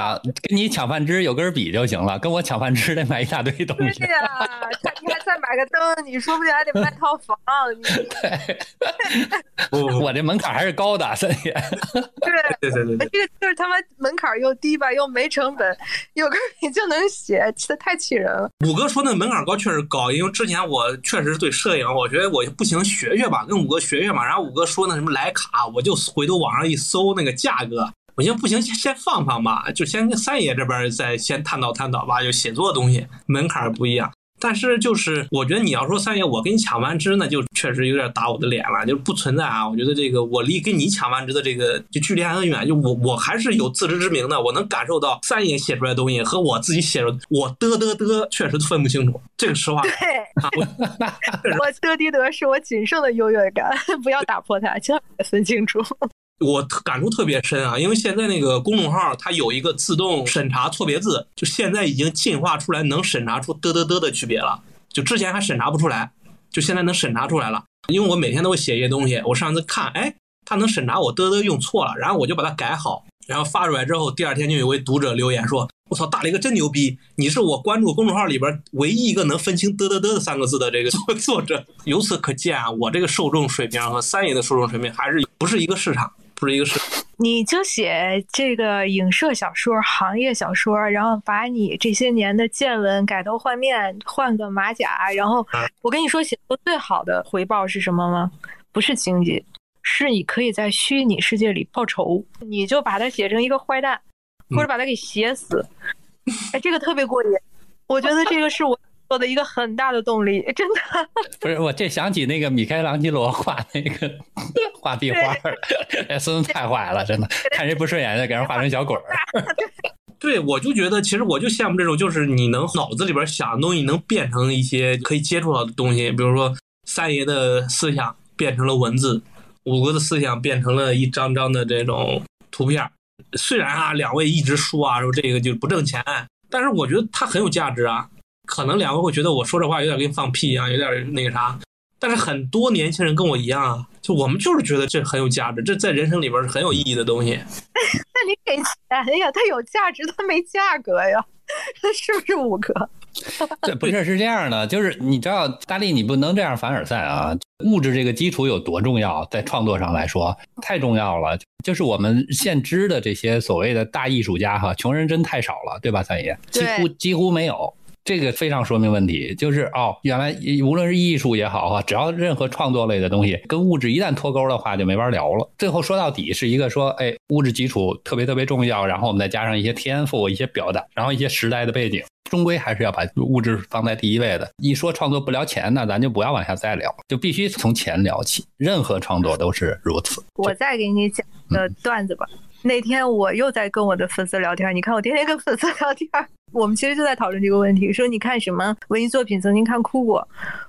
跟你抢饭吃有根笔就行了，跟我抢饭吃得买一大堆东西。对呀，他你还再买个灯，你说不定还得卖套房。对，我这门槛还是高的，三爷。对对对对，这个就是他妈门槛又低吧，又没成本，有根笔就能写，这太气人了。五哥说那门槛高确实高，因为之前我确实对摄影，我觉得我不行学学吧，跟五哥学学嘛。然后五哥说那什么徕卡，我就回头网上一搜那个价格。我寻不行，先放放吧，就先跟三爷这边再先探讨探讨吧。就写作的东西门槛不一样，但是就是我觉得你要说三爷我跟你抢完枝，那就确实有点打我的脸了，就不存在啊。我觉得这个我离跟你抢完枝的这个就距离还很远，就我我还是有自知之明的，我能感受到三爷写出来的东西和我自己写的，我嘚嘚嘚确实分不清楚，这个实话。对，我嘚滴嘚是我仅剩的优越感，不要打破它，千万别分清楚。我感触特别深啊，因为现在那个公众号它有一个自动审查错别字，就现在已经进化出来能审查出嘚嘚嘚的区别了，就之前还审查不出来，就现在能审查出来了。因为我每天都会写一些东西，我上次看，哎，它能审查我嘚嘚用错了，然后我就把它改好，然后发出来之后，第二天就有位读者留言说：“我操，大雷哥真牛逼，你是我关注公众号里边唯一一个能分清嘚嘚嘚的三个字的这个作作者。”由此可见啊，我这个受众水平和三爷的受众水平还是不是一个市场。不是一个事，你就写这个影射小说、行业小说，然后把你这些年的见闻改头换面，换个马甲，然后我跟你说，写作最好的回报是什么吗？不是经济，是你可以在虚拟世界里报仇，你就把它写成一个坏蛋，或者把它给写死，哎，这个特别过瘾，我觉得这个是我。做的一个很大的动力，真的不是我这想起那个米开朗基罗画那个 画壁画了，孙子太坏了，真的看谁不顺眼就给人画成小鬼儿。对，我就觉得其实我就羡慕这种，就是你能脑子里边想的东西能变成一些可以接触到的东西，比如说三爷的思想变成了文字，五哥的思想变成了一张张的这种图片。虽然啊，两位一直说啊说这个就不挣钱，但是我觉得它很有价值啊。可能两位会觉得我说这话有点跟放屁一样，有点那个啥。但是很多年轻人跟我一样啊，就我们就是觉得这很有价值，这在人生里边是很有意义的东西。那你给钱呀？它有价值，它没价格呀？是不是五哥？这 不是是这样的，就是你知道，大力，你不能这样凡尔赛啊！物质这个基础有多重要，在创作上来说太重要了。就是我们现知的这些所谓的大艺术家哈，穷人真太少了，对吧，三爷？几乎几乎没有。这个非常说明问题，就是哦，原来无论是艺术也好啊，只要任何创作类的东西跟物质一旦脱钩的话，就没法聊了。最后说到底是一个说，哎，物质基础特别特别重要，然后我们再加上一些天赋、一些表达，然后一些时代的背景，终归还是要把物质放在第一位的。一说创作不聊钱，那咱就不要往下再聊，就必须从钱聊起。任何创作都是如此。我再给你讲个段子吧。那天我又在跟我的粉丝聊天，你看我天天跟粉丝聊天，我们其实就在讨论这个问题，说你看什么文艺作品曾经看哭过？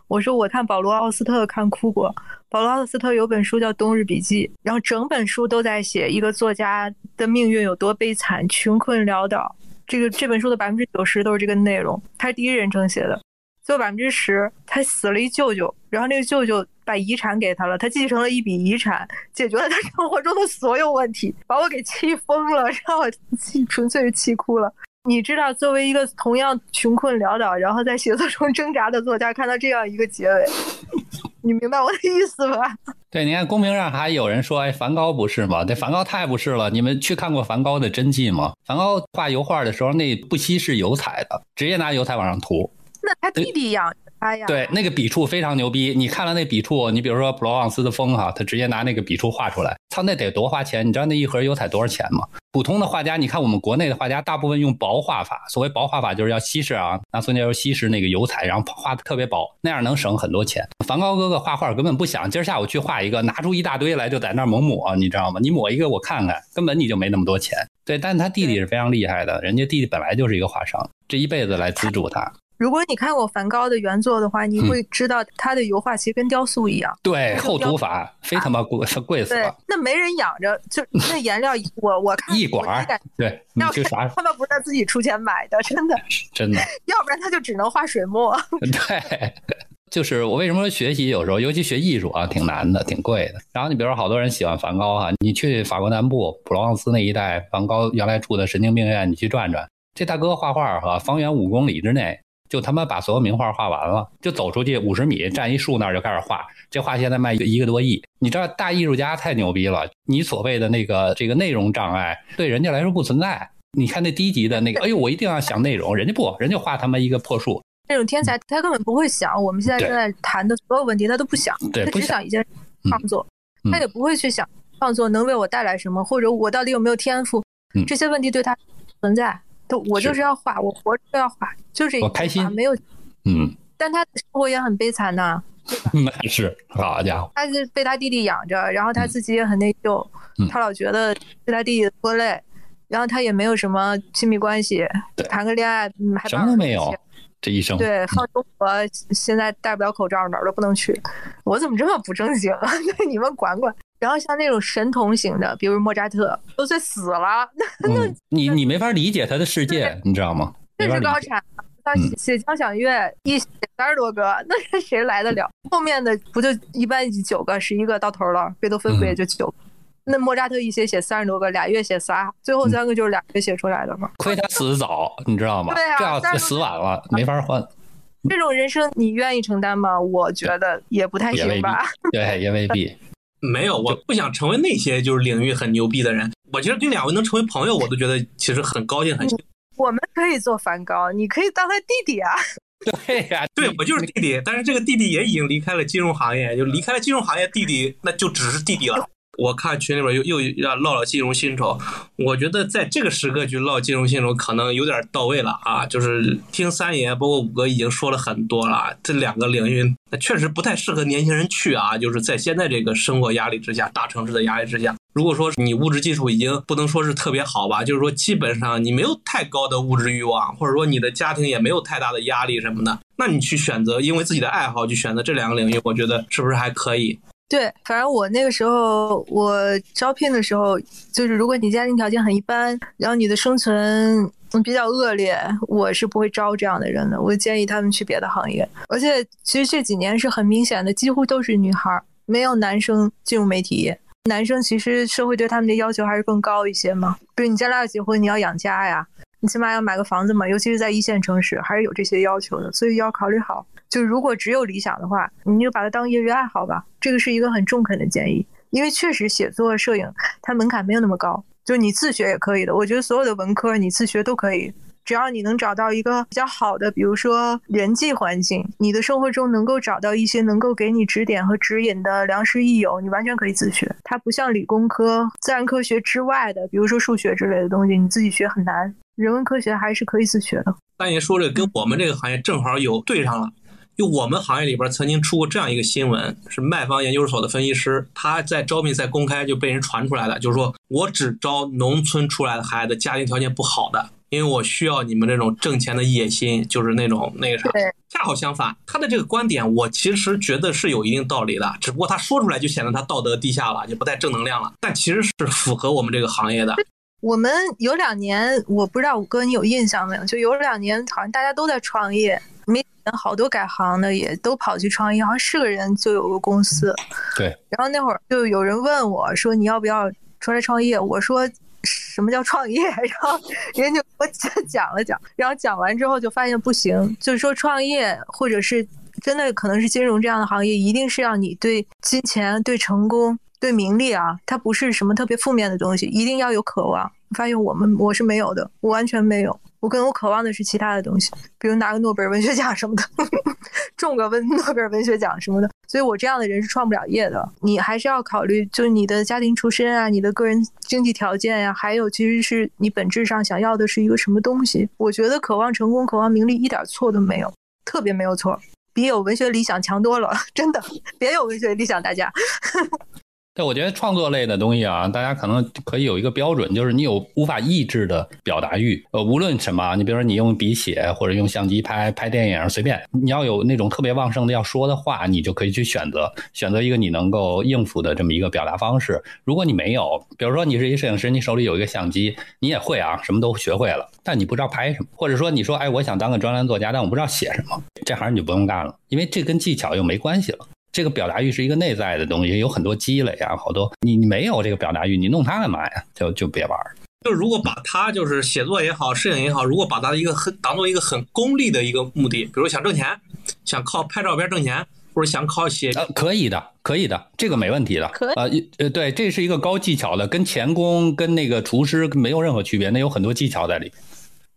我说我看保罗奥斯特看哭过，保罗奥斯特有本书叫《冬日笔记》，然后整本书都在写一个作家的命运有多悲惨，穷困潦倒。这个这本书的百分之九十都是这个内容，他是第一人称写的。最后百分之十，他死了一舅舅，然后那个舅舅把遗产给他了，他继承了一笔遗产，解决了他生活中的所有问题，把我给气疯了，让我气纯粹是气哭了。你知道，作为一个同样穷困潦倒，然后在写作中 挣扎的作家，看到这样一个结尾，你明白我的意思吧？对，你看公屏上还有人说，哎，梵高不是吗？这梵高太不是了。你们去看过梵高的真迹吗？梵高画油画的时候，那不惜是油彩的，直接拿油彩往上涂。那他弟弟养他呀？对，那个笔触非常牛逼。你看了那笔触，你比如说普罗旺斯的风哈，他直接拿那个笔触画出来，操，那得多花钱？你知道那一盒油彩多少钱吗？普通的画家，你看我们国内的画家，大部分用薄画法。所谓薄画法，就是要稀释啊，拿塑料稀释那个油彩，然后画的特别薄，那样能省很多钱。梵高哥哥画画根本不想今儿下午去画一个，拿出一大堆来就在那儿猛抹，你知道吗？你抹一个我看看，根本你就没那么多钱。对，但是他弟弟是非常厉害的，人家弟弟本来就是一个画商，这一辈子来资助他。如果你看过梵高的原作的话，你会知道他的油画其实跟雕塑一样。对，厚涂法非他妈贵，贵死了。，那没人养着，就那颜料，我我看一管儿对，你要去啥？他们不是他自己出钱买的，真的，真的，要不然他就只能画水墨。对。就是我为什么说学习有时候，尤其学艺术啊，挺难的，挺贵的。然后你比如说，好多人喜欢梵高哈、你去法国南部普罗旺斯那一带，梵高原来住的神经病院，你去转转，这大哥画画哈、方圆五公里之内就他妈把所有名画画完了，就走出去五十米，站一树那儿就开始画。这画现在卖一个多亿，你知道大艺术家太牛逼了。你所谓的那个这个内容障碍，对人家来说不存在。你看那低级的那个，哎呦，我一定要想内容，人家不，人家画他妈一个破树，那种天才，他根本不会想我们现在正在谈的所有问题，他都不想，他只想一件嗯创作，嗯他也不会去想创作能为我带来什么，或者我到底有没有天赋，嗯这些问题对他存在。都我就是是要画，我活着就要画，就这一句我开心没有，嗯，但他的生活也很悲惨呐、那是好家伙，他是被他弟弟养着，然后他自己也很内疚，嗯他老觉得被他弟弟拖累，然后他也没有什么亲密关系，谈个恋爱，嗯，还什么都没有，这一生。对，放中国现在戴不了口罩，哪儿都不能去。我怎么这么不正经啊？对，你们管管。然后像那种神童型的，比如莫扎特，都快死了，那嗯，你你没法理解他的世界，你知道吗？没这。是高产。他嗯写交响乐一写三十多个，那是谁来得了？后面的不就一般九个、十一个到头了？贝多芬不也就九个？那莫扎特一写写三十多个，俩月写仨，最后三个就是俩月写出来的嘛。亏他死的早，你知道吗？对啊这要但是死晚了，没法换。这种人生你愿意承担吗？我觉得也不太行吧。对，也未必。没有，我不想成为那些就是领域很牛逼的人。我其实跟两位能成为朋友，我都觉得其实很高兴，很幸福。我们可以做梵高，你可以当他弟弟啊。对呀、对我就是弟弟，但是这个弟弟也已经离开了金融行业，就离开了金融行业，弟弟那就只是弟弟了。我看群里边又又要唠唠金融薪酬，我觉得在这个时刻去唠金融薪酬可能有点到位了啊！就是听三爷包括五哥已经说了很多了，这两个领域确实不太适合年轻人去啊！就是在现在这个生活压力之下，大城市的压力之下，如果说你物质基础已经不能说是特别好吧，就是说基本上你没有太高的物质欲望，或者说你的家庭也没有太大的压力什么的，那你去选择因为自己的爱好去选择这两个领域，我觉得是不是还可以？对，反正我那个时候，我招聘的时候，就是如果你家庭条件很一般，然后你的生存比较恶劣，我是不会招这样的人的。我建议他们去别的行业。而且其实这几年是很明显的，几乎都是女孩，没有男生进入媒体业。男生其实社会对他们的要求还是更高一些嘛，比如你将来要结婚，你要养家呀，你起码要买个房子嘛，尤其是在一线城市，还是有这些要求的，所以要考虑好。就如果只有理想的话，你就把它当业余爱好吧，这个是一个很中肯的建议。因为确实写作、摄影它门槛没有那么高，就你自学也可以的。我觉得所有的文科你自学都可以，只要你能找到一个比较好的，比如说人际环境，你的生活中能够找到一些能够给你指点和指引的良师益友，你完全可以自学。它不像理工科、自然科学之外的，比如说数学之类的东西，你自己学很难。人文科学还是可以自学的。三爷说这个跟我们这个行业正好有对上了。就我们行业里边曾经出过这样一个新闻，是卖方研究所的分析师，他在招聘赛公开就被人传出来了，就是说我只招农村出来的孩子，家庭条件不好的，因为我需要你们这种挣钱的野心，就是那种那个啥。对，恰好相反，他的这个观点我其实觉得是有一定道理的，只不过他说出来就显得他道德低下了，就不太正能量了，但其实是符合我们这个行业的。我们有两年，我不知道五哥你有印象没有？就有两年，好像大家都在创业，没好多改行的也都跑去创业，好像是个人就有个公司。对。然后那会儿就有人问我说：“你要不要出来创业？”我说：“什么叫创业？” 然后人家就给我讲了讲，然后讲完之后就发现不行，就是说创业或者是真的可能是金融这样的行业，一定是要你对金钱、对成功。对名利啊，它不是什么特别负面的东西，一定要有渴望。发现我们我是没有的，我完全没有。我可能我渴望的是其他的东西，比如拿个诺贝尔文学奖什么的，中个文 诺贝尔文学奖什么的。所以我这样的人是创不了业的。你还是要考虑，就是你的家庭出身啊，你的个人经济条件呀、还有其实是你本质上想要的是一个什么东西。我觉得渴望成功、渴望名利一点错都没有，特别没有错，比有文学理想强多了，真的。别有文学理想，大家。对，我觉得创作类的东西啊，大家可能可以有一个标准，就是你有无法抑制的表达欲。呃，无论什么，你比如说你用笔写或者用相机拍拍电影，随便，你要有那种特别旺盛的要说的话，你就可以去选择选择一个你能够应付的这么一个表达方式。如果你没有，比如说你是一摄影师，你手里有一个相机，你也会啊，什么都学会了，但你不知道拍什么，或者说你说哎，我想当个专栏作家，但我不知道写什么，这行你就不用干了，因为这跟技巧又没关系了。这个表达欲是一个内在的东西，有很多积累啊，好多你你没有这个表达欲，你弄它干嘛呀？就就别玩。就是如果把它就是写作也好，摄影也好，如果把它一个很当做一个很功利的一个目的，比如想挣钱，想靠拍照片挣钱，或者想靠写，呃，可以的，可以的，这个没问题的。可呃呃，对，这是一个高技巧的，跟钳工跟那个厨师没有任何区别，那有很多技巧在里面。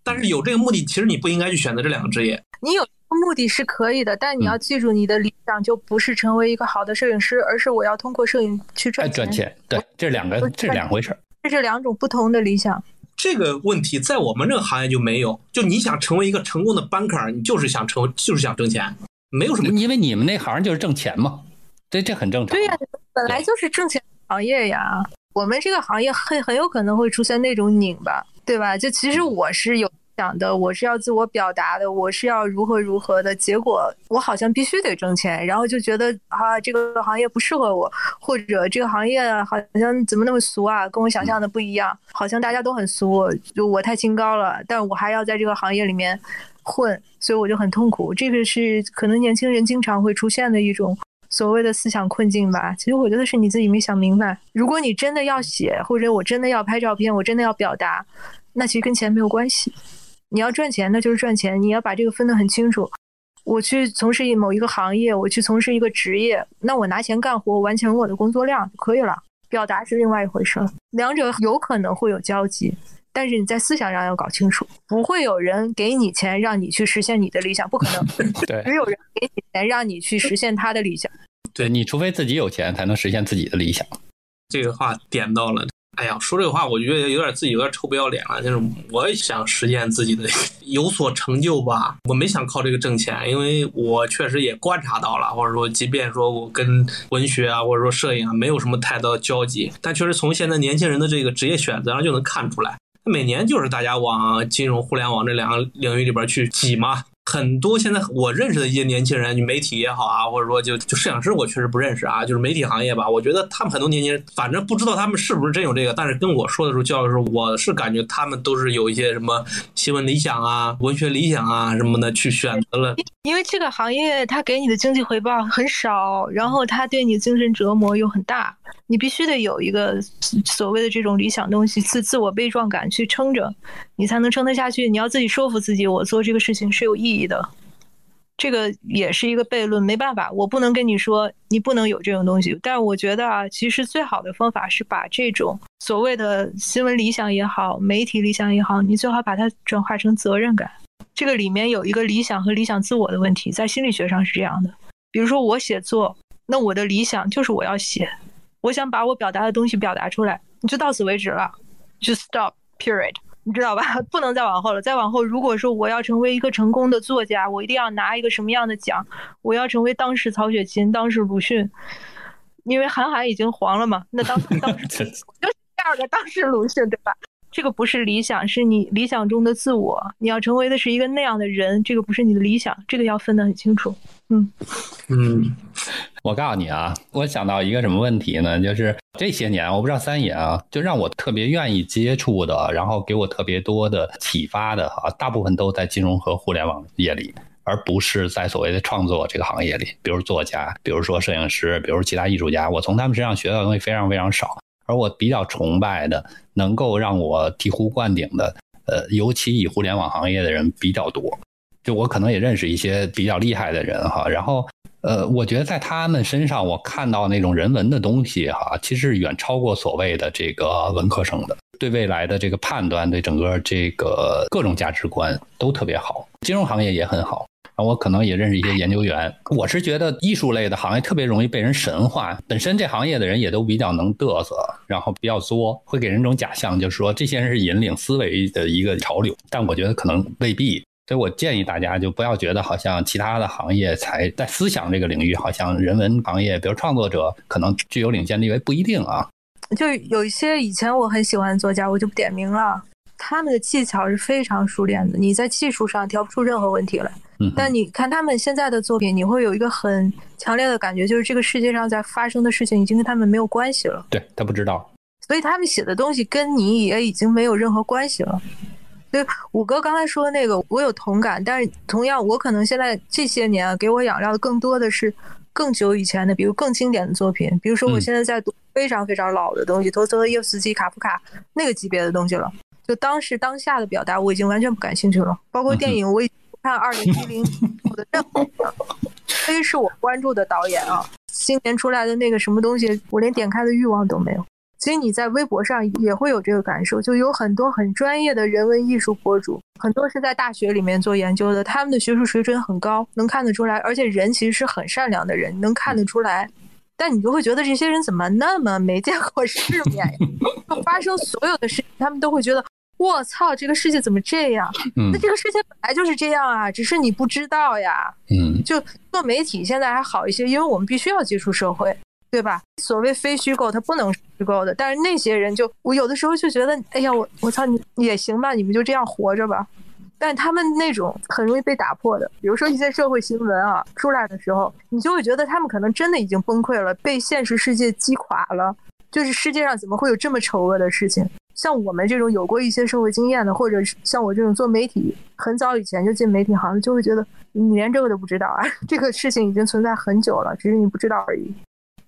但是有这个目的，其实你不应该去选择这两个职业。你有目的是可以的，但你要记住，你的理想就不是成为一个好的摄影师，而是我要通过摄影去赚钱，对，这两个，这是两回事儿。这是两种不同的理想。这个问题在我们这个行业就没有。就你想成为一个成功的 banker，你就是想成，就是想挣钱，没有什么。因为你们那行就是挣钱嘛，这这很正常。对呀、本来就是挣钱行业呀。我们这个行业很很有可能会出现那种拧巴，对吧？就其实我是有想的，我是要自我表达的，我是要如何如何的。结果我好像必须得挣钱，然后就觉得啊，这个行业不适合我，或者这个行业好像怎么那么俗啊，跟我想象的不一样，好像大家都很俗，就我太清高了，但我还要在这个行业里面混，所以我就很痛苦。这个是可能年轻人经常会出现的一种。所谓的思想困境吧，其实我觉得是你自己没想明白。如果你真的要写，或者我真的要拍照片，我真的要表达，那其实跟钱没有关系。你要赚钱，那就是赚钱，你要把这个分得很清楚。我去从事某一个行业，我去从事一个职业，那我拿钱干活，完成我的工作量就可以了。表达是另外一回事，两者有可能会有交集，但是你在思想上要搞清楚，不会有人给你钱让你去实现你的理想，不可能。对只有人给你钱让你去实现他的理想。对，你除非自己有钱，才能实现自己的理想。这个话点到了。哎呀，说这个话，我觉得有点自己有点臭不要脸了。就是我也想实现自己的 有所成就吧，我没想靠这个挣钱，因为我确实也观察到了，或者说，即便说我跟文学啊，或者说摄影啊，没有什么太多的交集，但确实从现在年轻人的这个职业选择上就能看出来，每年就是大家往金融、互联网这两个领域里边去挤嘛。很多现在我认识的一些年轻人，你媒体也好啊，或者说就就摄影师，我确实不认识啊。就是媒体行业吧，我觉得他们很多年轻人，反正不知道他们是不是真有这个，但是跟我说的时候，教的时候，我是感觉他们都是有一些什么新闻理想啊、文学理想啊什么的去选择了。因为这个行业它给你的经济回报很少，然后它对你精神折磨又很大，你必须得有一个所谓的这种理想东西，自自我悲壮感去撑着，你才能撑得下去。你要自己说服自己，我做这个事情是有意义的。这个也是一个悖论，没办法，我不能跟你说你不能有这种东西。但是我觉得啊，其实最好的方法是把这种所谓的新闻理想也好，媒体理想也好，你最好把它转化成责任感。这个里面有一个理想和理想自我的问题，在心理学上是这样的。比如说我写作，那我的理想就是我要写，我想把我表达的东西表达出来，你就到此为止了，就 stop period。你知道吧？不能再往后了。再往后，如果说我要成为一个成功的作家，我一定要拿一个什么样的奖？我要成为当时曹雪芹，当时鲁迅，因为韩寒已经黄了嘛。那当当时 就是第二个当时鲁迅，对吧？这个不是理想，是你理想中的自我。你要成为的是一个那样的人，这个不是你的理想，这个要分得很清楚。嗯嗯，我告诉你啊，我想到一个什么问题呢？就是这些年，我不知道三爷啊，就让我特别愿意接触的，然后给我特别多的启发的啊，大部分都在金融和互联网业里，而不是在所谓的创作这个行业里。比如作家，比如说摄影师，比如其他艺术家，我从他们身上学到的东西非常非常少。而我比较崇拜的，能够让我醍醐灌顶的，呃，尤其以互联网行业的人比较多。就我可能也认识一些比较厉害的人哈，然后呃，我觉得在他们身上我看到那种人文的东西哈，其实远超过所谓的这个文科生的对未来的这个判断，对整个这个各种价值观都特别好。金融行业也很好，我可能也认识一些研究员。我是觉得艺术类的行业特别容易被人神化，本身这行业的人也都比较能嘚瑟，然后比较作，会给人一种假象，就是说这些人是引领思维的一个潮流，但我觉得可能未必。所以我建议大家就不要觉得好像其他的行业才在思想这个领域，好像人文行业，比如创作者可能具有领先地位，不一定啊。就有一些以前我很喜欢的作家，我就不点名了。他们的技巧是非常熟练的，你在技术上挑不出任何问题来。嗯，但你看他们现在的作品，你会有一个很强烈的感觉，就是这个世界上在发生的事情已经跟他们没有关系了。对他不知道，所以他们写的东西跟你也已经没有任何关系了。对五哥刚才说的那个，我有同感，但是同样，我可能现在这些年给我养料的更多的是更久以前的，比如更经典的作品，比如说我现在在读非常非常老的东西，陀思妥耶夫斯基、卡夫卡那个级别的东西了。就当时当下的表达，我已经完全不感兴趣了。包括电影，我已经不看二零一零的任何非是我关注的导演啊。今年出来的那个什么东西，我连点开的欲望都没有。其实你在微博上也会有这个感受，就有很多很专业的人文艺术博主，很多是在大学里面做研究的，他们的学术水准很高，能看得出来，而且人其实是很善良的人，能看得出来。但你就会觉得这些人怎么那么没见过世面呀？发生所有的事情，他们都会觉得。我操，这个世界怎么这样？那这个世界本来就是这样啊，只是你不知道呀。嗯，就做媒体现在还好一些，因为我们必须要接触社会，对吧？所谓非虚构，它不能虚构的。但是那些人就，我有的时候就觉得，哎呀，我我操，你也行吧，你们就这样活着吧。但他们那种很容易被打破的，比如说一些社会新闻啊出来的时候，你就会觉得他们可能真的已经崩溃了，被现实世界击垮了。就是世界上怎么会有这么丑恶的事情？像我们这种有过一些社会经验的，或者是像我这种做媒体很早以前就进媒体行，就会觉得你连这个都不知道啊！这个事情已经存在很久了，只是你不知道而已。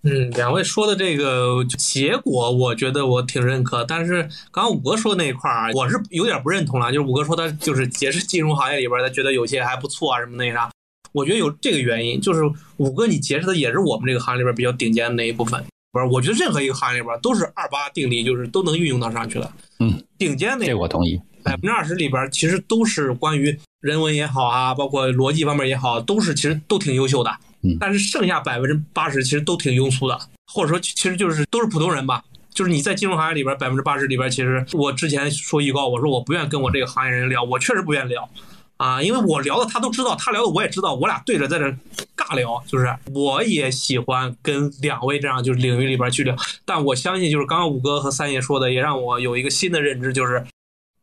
嗯，两位说的这个结果，我觉得我挺认可。但是刚刚五哥说那一块儿，我是有点不认同了。就是五哥说他就是结识金融行业里边，他觉得有些还不错啊，什么那啥。我觉得有这个原因，就是五哥你结识的也是我们这个行业里边比较顶尖的那一部分。不是，我觉得任何一个行业里边都是二八定律，就是都能运用到上去的。嗯，顶尖的这我同意。百分之二十里边其实都是关于人文也好啊，包括逻辑方面也好，都是其实都挺优秀的。嗯，但是剩下百分之八十其实都挺庸俗的，或者说其实就是都是普通人吧。就是你在金融行业里边百分之八十里边，其实我之前说预告，我说我不愿跟我这个行业人聊，我确实不愿聊。啊，因为我聊的他都知道，他聊的我也知道，我俩对着在这尬聊，就是我也喜欢跟两位这样就是领域里边去聊，但我相信就是刚刚五哥和三爷说的，也让我有一个新的认知，就是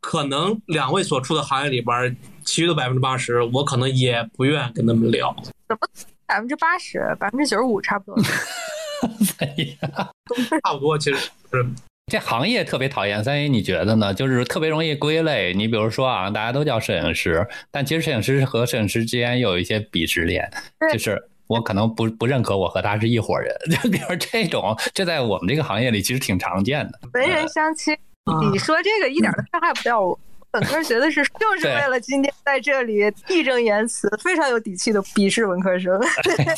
可能两位所处的行业里边，其余的百分之八十，我可能也不愿跟他们聊。怎么百分之八十，百分之九十五差不多？哎呀，差不多，其实是。这行业特别讨厌，三爷你觉得呢？就是特别容易归类。你比如说啊，大家都叫摄影师，但其实摄影师和摄影师之间又有一些鄙视链，就是我可能不不认可我和他是一伙人。就比如这种，这在我们这个行业里其实挺常见的。文人相亲，你说这个一点都伤害不到我。本科学的是，就是为了今天在这里义正言辞、非常有底气的鄙视文科生。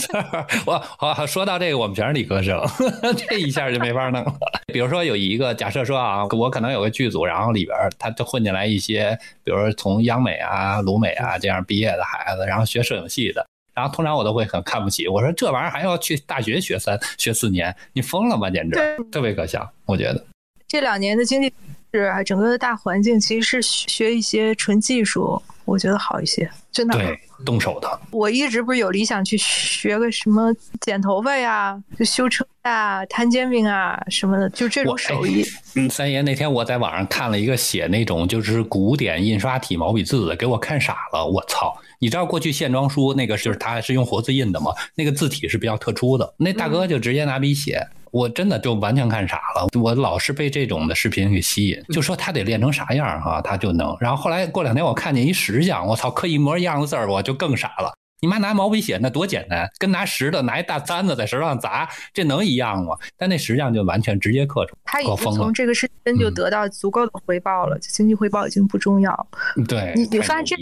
我好说到这个，我们全是理科生，这一下就没法弄了。比如说有一个假设说啊，我可能有个剧组，然后里边他就混进来一些，比如说从央美啊、鲁美啊这样毕业的孩子，然后学摄影系的，然后通常我都会很看不起，我说这玩意儿还要去大学学三学四年，你疯了吧？简直特别可笑，我觉得这两年的经济。是，整个的大环境其实是学一些纯技术，我觉得好一些，真的。对，动手的。我一直不是有理想去学个什么剪头发呀、就修车呀、摊煎饼啊什么的，就这种手艺。嗯，三爷那天我在网上看了一个写那种就是古典印刷体毛笔字的，给我看傻了。我操！你知道过去线装书那个就是他是用活字印的吗？那个字体是比较特殊的，那大哥就直接拿笔写。我真的就完全看傻了，我老是被这种的视频给吸引，就说他得练成啥样哈，他就能。然后后来过两天我看见一石像，我操，刻一模一样的字儿，我就更傻了。你妈拿毛笔写那多简单，跟拿石头拿一大簪子在石头上砸，这能一样吗？但那石匠就完全直接刻出，他已经从这个事情就得到足够的回报了，经济回报已经不重要。对，你你发现这。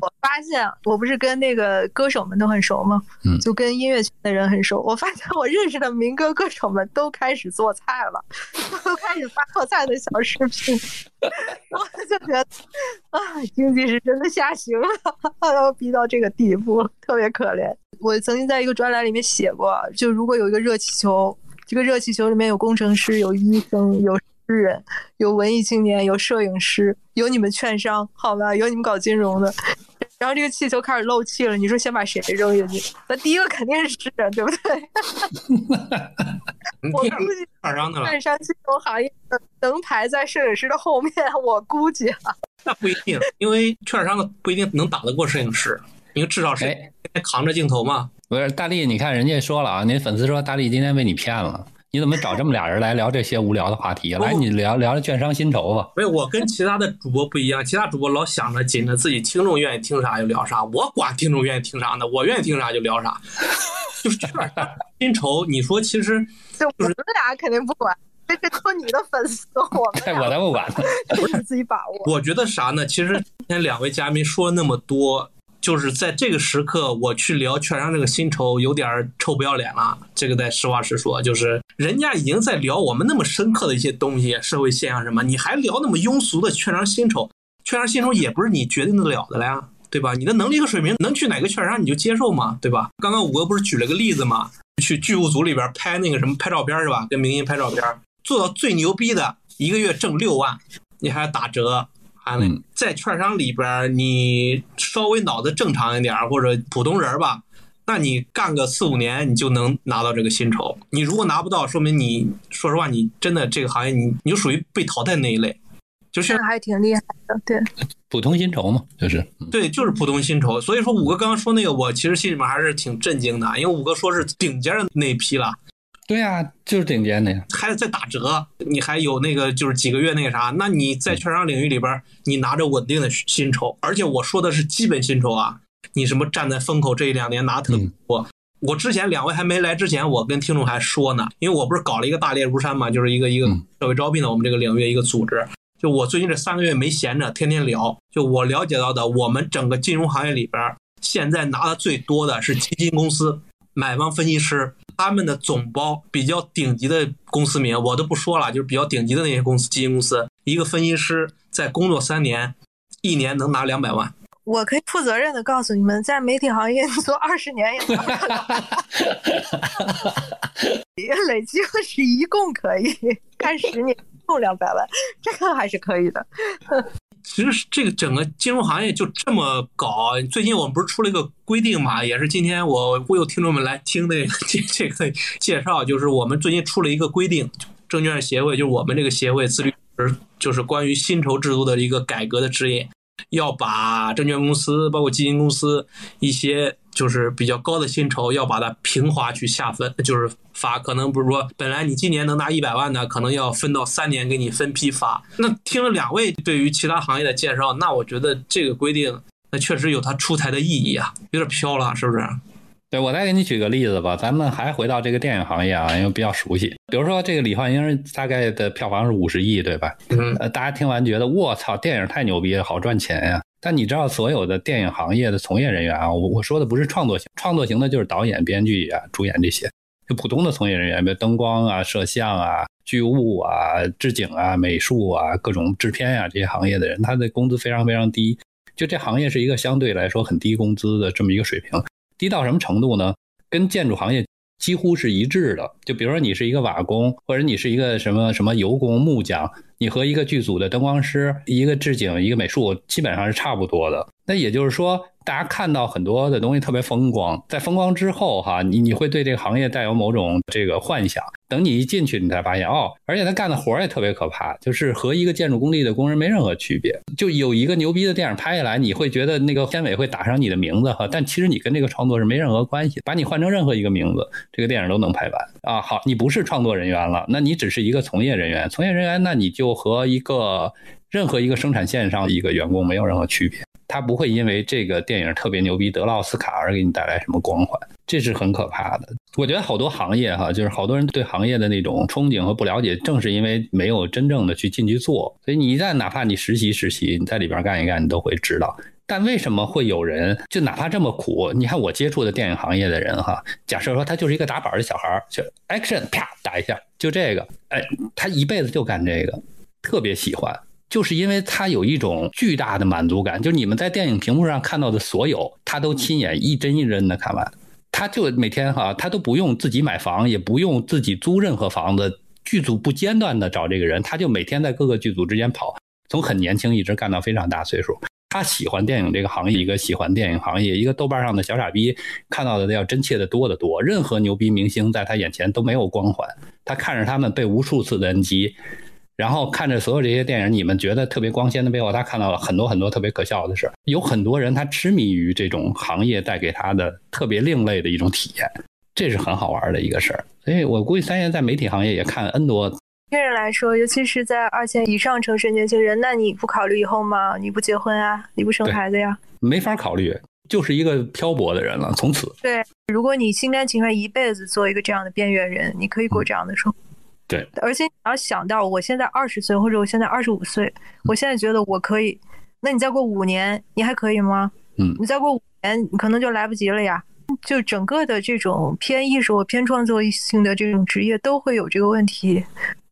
我发现我不是跟那个歌手们都很熟吗？嗯，就跟音乐圈的人很熟。我发现我认识的民歌歌手们都开始做菜了，都 开始发做菜的小视频。我就觉得啊，经济是真的下行了，要逼到这个地步，特别可怜。我曾经在一个专栏里面写过，就如果有一个热气球，这个热气球里面有工程师、有医生、有。诗人有文艺青年，有摄影师，有你们券商，好吧，有你们搞金融的，然后这个气球开始漏气了，你说先把谁扔进去？那第一个肯定是诗人，对不对？我估计 券商的了，券商金融行业能排在摄影师的后面，我估计啊。那不一定，因为券商的不一定能打得过摄影师，因为至少是哎扛着镜头嘛。不是大力，你看人家说了啊，您粉丝说大力今天被你骗了，你怎么找这么俩人来聊这些无聊的话题？来，你聊聊聊券商薪酬吧。没有，我跟其他的主播不一样，其他主播老想着紧着自己听众愿意听啥就聊啥，我管听众愿意听啥呢，我愿意听啥就聊啥。就是券商薪酬，你说其实就我们俩肯定不管，这是都你的粉丝，我我才不管呢。不是自己把握。我觉得啥呢？其实今天两位嘉宾说了那么多，就是在这个时刻，我去聊券商这个薪酬，有点臭不要脸了。这个得实话实说，就是人家已经在聊我们那么深刻的一些东西，社会现象什么，你还聊那么庸俗的券商薪酬？券商薪酬也不是你决定得了的了呀，对吧？你的能力和水平能去哪个券商你就接受嘛，对吧？刚刚五哥不是举了个例子嘛，去剧务组里边拍那个什么拍照片是吧？跟明星拍照片，做到最牛逼的，一个月挣六万，你还要打折。还嗯在券商里边，你稍微脑子正常一点或者普通人吧，那你干个四五年，你就能拿到这个薪酬。你如果拿不到，说明你说实话，你真的这个行业你你就属于被淘汰那一类。就是这还挺厉害的，对，普通薪酬嘛，就是对，就是普通薪酬。所以说，五哥刚刚说那个，我其实心里面还是挺震惊的，因为五哥说是顶尖的那一批了，对啊、就是顶尖的呀。还在打折，你还有那个就是几个月那个啥，那你在券商领域里边，你拿着稳定的薪酬，而且我说的是基本薪酬啊，你什么站在风口这一两年拿特别多。我之前两位还没来之前，我跟听众还说呢，因为我不是搞了一个大猎如山嘛，就是一个一个嗯社会招聘的我们这个领域一个组织。就我最近这三个月没闲着，天天聊。就我了解到的，我们整个金融行业里边，现在拿的最多的是基金公司、买方分析师，他们的总包比较顶级的公司名我都不说了，就是比较顶级的那些公司基金公司，一个分析师在工作三年，一年能拿两百万。我可以负责任的告诉你们，在媒体行业做二十年也拿不了 累积了是一共可以干十年，一共两百万，这个还是可以的。其实这个整个金融行业就这么搞。最近我们不是出了一个规定嘛，也是今天我忽悠听众们来听的这这个介绍，就是我们最近出了一个规定，证券协会就是我们这个协会自律就是关于薪酬制度的一个改革的指引，要把证券公司包括基金公司一些就是比较高的薪酬，要把它平滑去下分，就是发。可能不是说本来你今年能拿一百万的，可能要分到三年给你分批发。那听了两位对于其他行业的介绍，那我觉得这个规定那确实有它出台的意义啊，有点飘了，是不是？对，我再给你举个例子吧，咱们还回到这个电影行业啊，因为比较熟悉。比如说这个李焕英大概的票房是五十亿，对吧？嗯，呃，大家听完觉得我操，电影太牛逼了，好赚钱呀。但你知道，所有的电影行业的从业人员啊，我我说的不是创作型，创作型的就是导演、编剧啊、主演这些，就普通的从业人员，比如灯光啊、摄像啊、剧务啊、置景啊、美术啊、各种制片啊这些行业的人，他的工资非常非常低。就这行业是一个相对来说很低工资的这么一个水平，低到什么程度呢？跟建筑行业几乎是一致的。就比如说你是一个瓦工，或者你是一个什么什么油工、木匠，你和一个剧组的灯光师、一个置景、一个美术，基本上是差不多的。那也就是说，大家看到很多的东西特别风光，在风光之后哈，你你会对这个行业带有某种这个幻想。等你一进去，你才发现哦，而且他干的活儿也特别可怕，就是和一个建筑工地的工人没任何区别。就有一个牛逼的电影拍下来，你会觉得那个片尾会打上你的名字哈，但其实你跟这个创作是没任何关系。把你换成任何一个名字，这个电影都能拍完啊。好，你不是创作人员了，那你只是一个从业人员。从业人员，那你就和一个任何一个生产线上的一个员工没有任何区别。他不会因为这个电影特别牛逼得了奥斯卡而给你带来什么光环，这是很可怕的。我觉得好多行业哈，就是好多人对行业的那种憧憬和不了解，正是因为没有真正的去进去做。所以你一旦哪怕你实习实习，你在里边干一干，你都会知道。但为什么会有人就哪怕这么苦？你看我接触的电影行业的人哈，假设说他就是一个打板的小孩，就 action 啪打一下，就这个，哎，他一辈子就干这个，特别喜欢。就是因为他有一种巨大的满足感，就是你们在电影屏幕上看到的所有，他都亲眼一帧一帧的看完。他就每天哈，他都不用自己买房，也不用自己租任何房子，剧组不间断的找这个人，他就每天在各个剧组之间跑，从很年轻一直干到非常大岁数。他喜欢电影这个行业，一个喜欢电影行业，一个豆瓣上的小傻逼看到的要真切的多得多。任何牛逼明星在他眼前都没有光环，他看着他们被无数次的 NG，然后看着所有这些电影，你们觉得特别光鲜的背后，他看到了很多很多特别可笑的事。有很多人他痴迷于这种行业带给他的特别另类的一种体验，这是很好玩的一个事儿。所以我估计三爷在媒体行业也看 N 多。轻人来说，尤其是在二线以上城市年轻人，那你不考虑以后吗？你不结婚啊？你不生孩子呀？没法考虑，就是一个漂泊的人了。从此，对，如果你心甘情愿一辈子做一个这样的边缘人，你可以过这样的生活。对，而且你要想到，我现在二十岁，或者我现在二十五岁，我现在觉得我可以，那你再过五年，你还可以吗？嗯，你再过五年，你可能就来不及了呀。就整个的这种偏艺术、偏创作性的这种职业，都会有这个问题。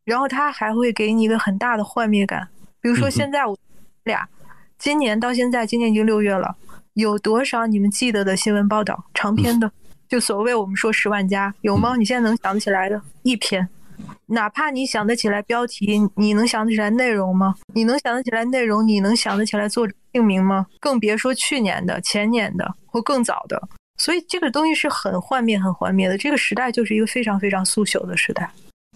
然后他还会给你一个很大的幻灭感，比如说现在我俩，今年到现在，今年已经六月了，有多少你们记得的新闻报道，长篇的，就所谓我们说十万加，有吗？你现在能想得起来的一篇，哪怕你想得起来标题，你能想得起来内容吗？你能想得起来内容，你能想得起来作者姓名吗？更别说去年的、前年的或更早的。所以这个东西是很幻灭、很幻灭的。这个时代就是一个非常非常速朽的时代。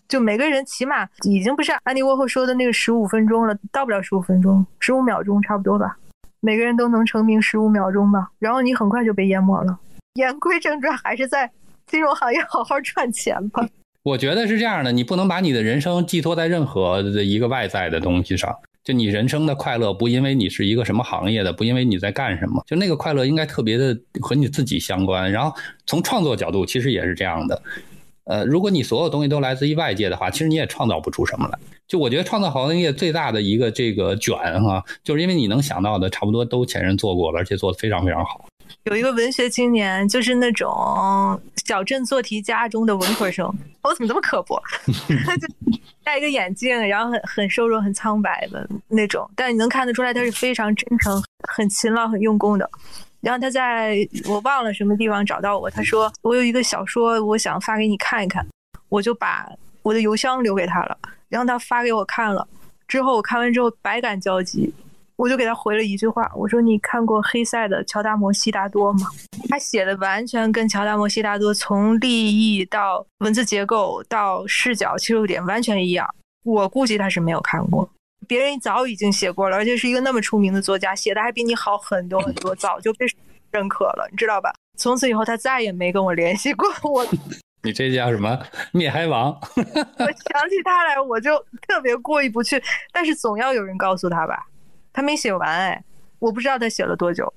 就每个人起码已经不是安迪沃霍说的那个十五分钟了，到不了十五分钟，十五秒钟差不多吧。每个人都能成名十五秒钟吧，然后你很快就被淹没了。言归正传，还是在金融行业好好赚钱吧。我觉得是这样的，你不能把你的人生寄托在任何一个外在的东西上。就你人生的快乐，不因为你是一个什么行业的，不因为你在干什么，就那个快乐应该特别的和你自己相关。然后从创作角度，其实也是这样的。呃，如果你所有东西都来自于外界的话，其实你也创造不出什么来。就我觉得创造行业最大的一个这个卷哈，就是因为你能想到的差不多都前人做过了，而且做的非常非常好。有一个文学青年，就是那种小镇做题家中的文科生，我怎么这么刻薄？他就戴一个眼镜，然后很很瘦弱、很苍白的那种，但你能看得出来他是非常真诚、很勤劳、很用功的。然后他在我忘了什么地方找到我，他说我有一个小说，我想发给你看一看，我就把我的邮箱留给他了，然后他发给我看了，之后我看完之后百感交集，我就给他回了一句话，我说你看过黑塞的《乔达摩悉达多》吗？他写的完全跟乔达摩悉达多从立意到文字结构到视角切入点完全一样，我估计他是没有看过。别人早已经写过了，而且是一个那么出名的作家，写的还比你好很多很多，早就被认可了，你知道吧？从此以后，他再也没跟我联系过。我，你这叫什么灭海王？我想起他来，我就特别过意不去。但是总要有人告诉他吧，他没写完哎，我不知道他写了多久。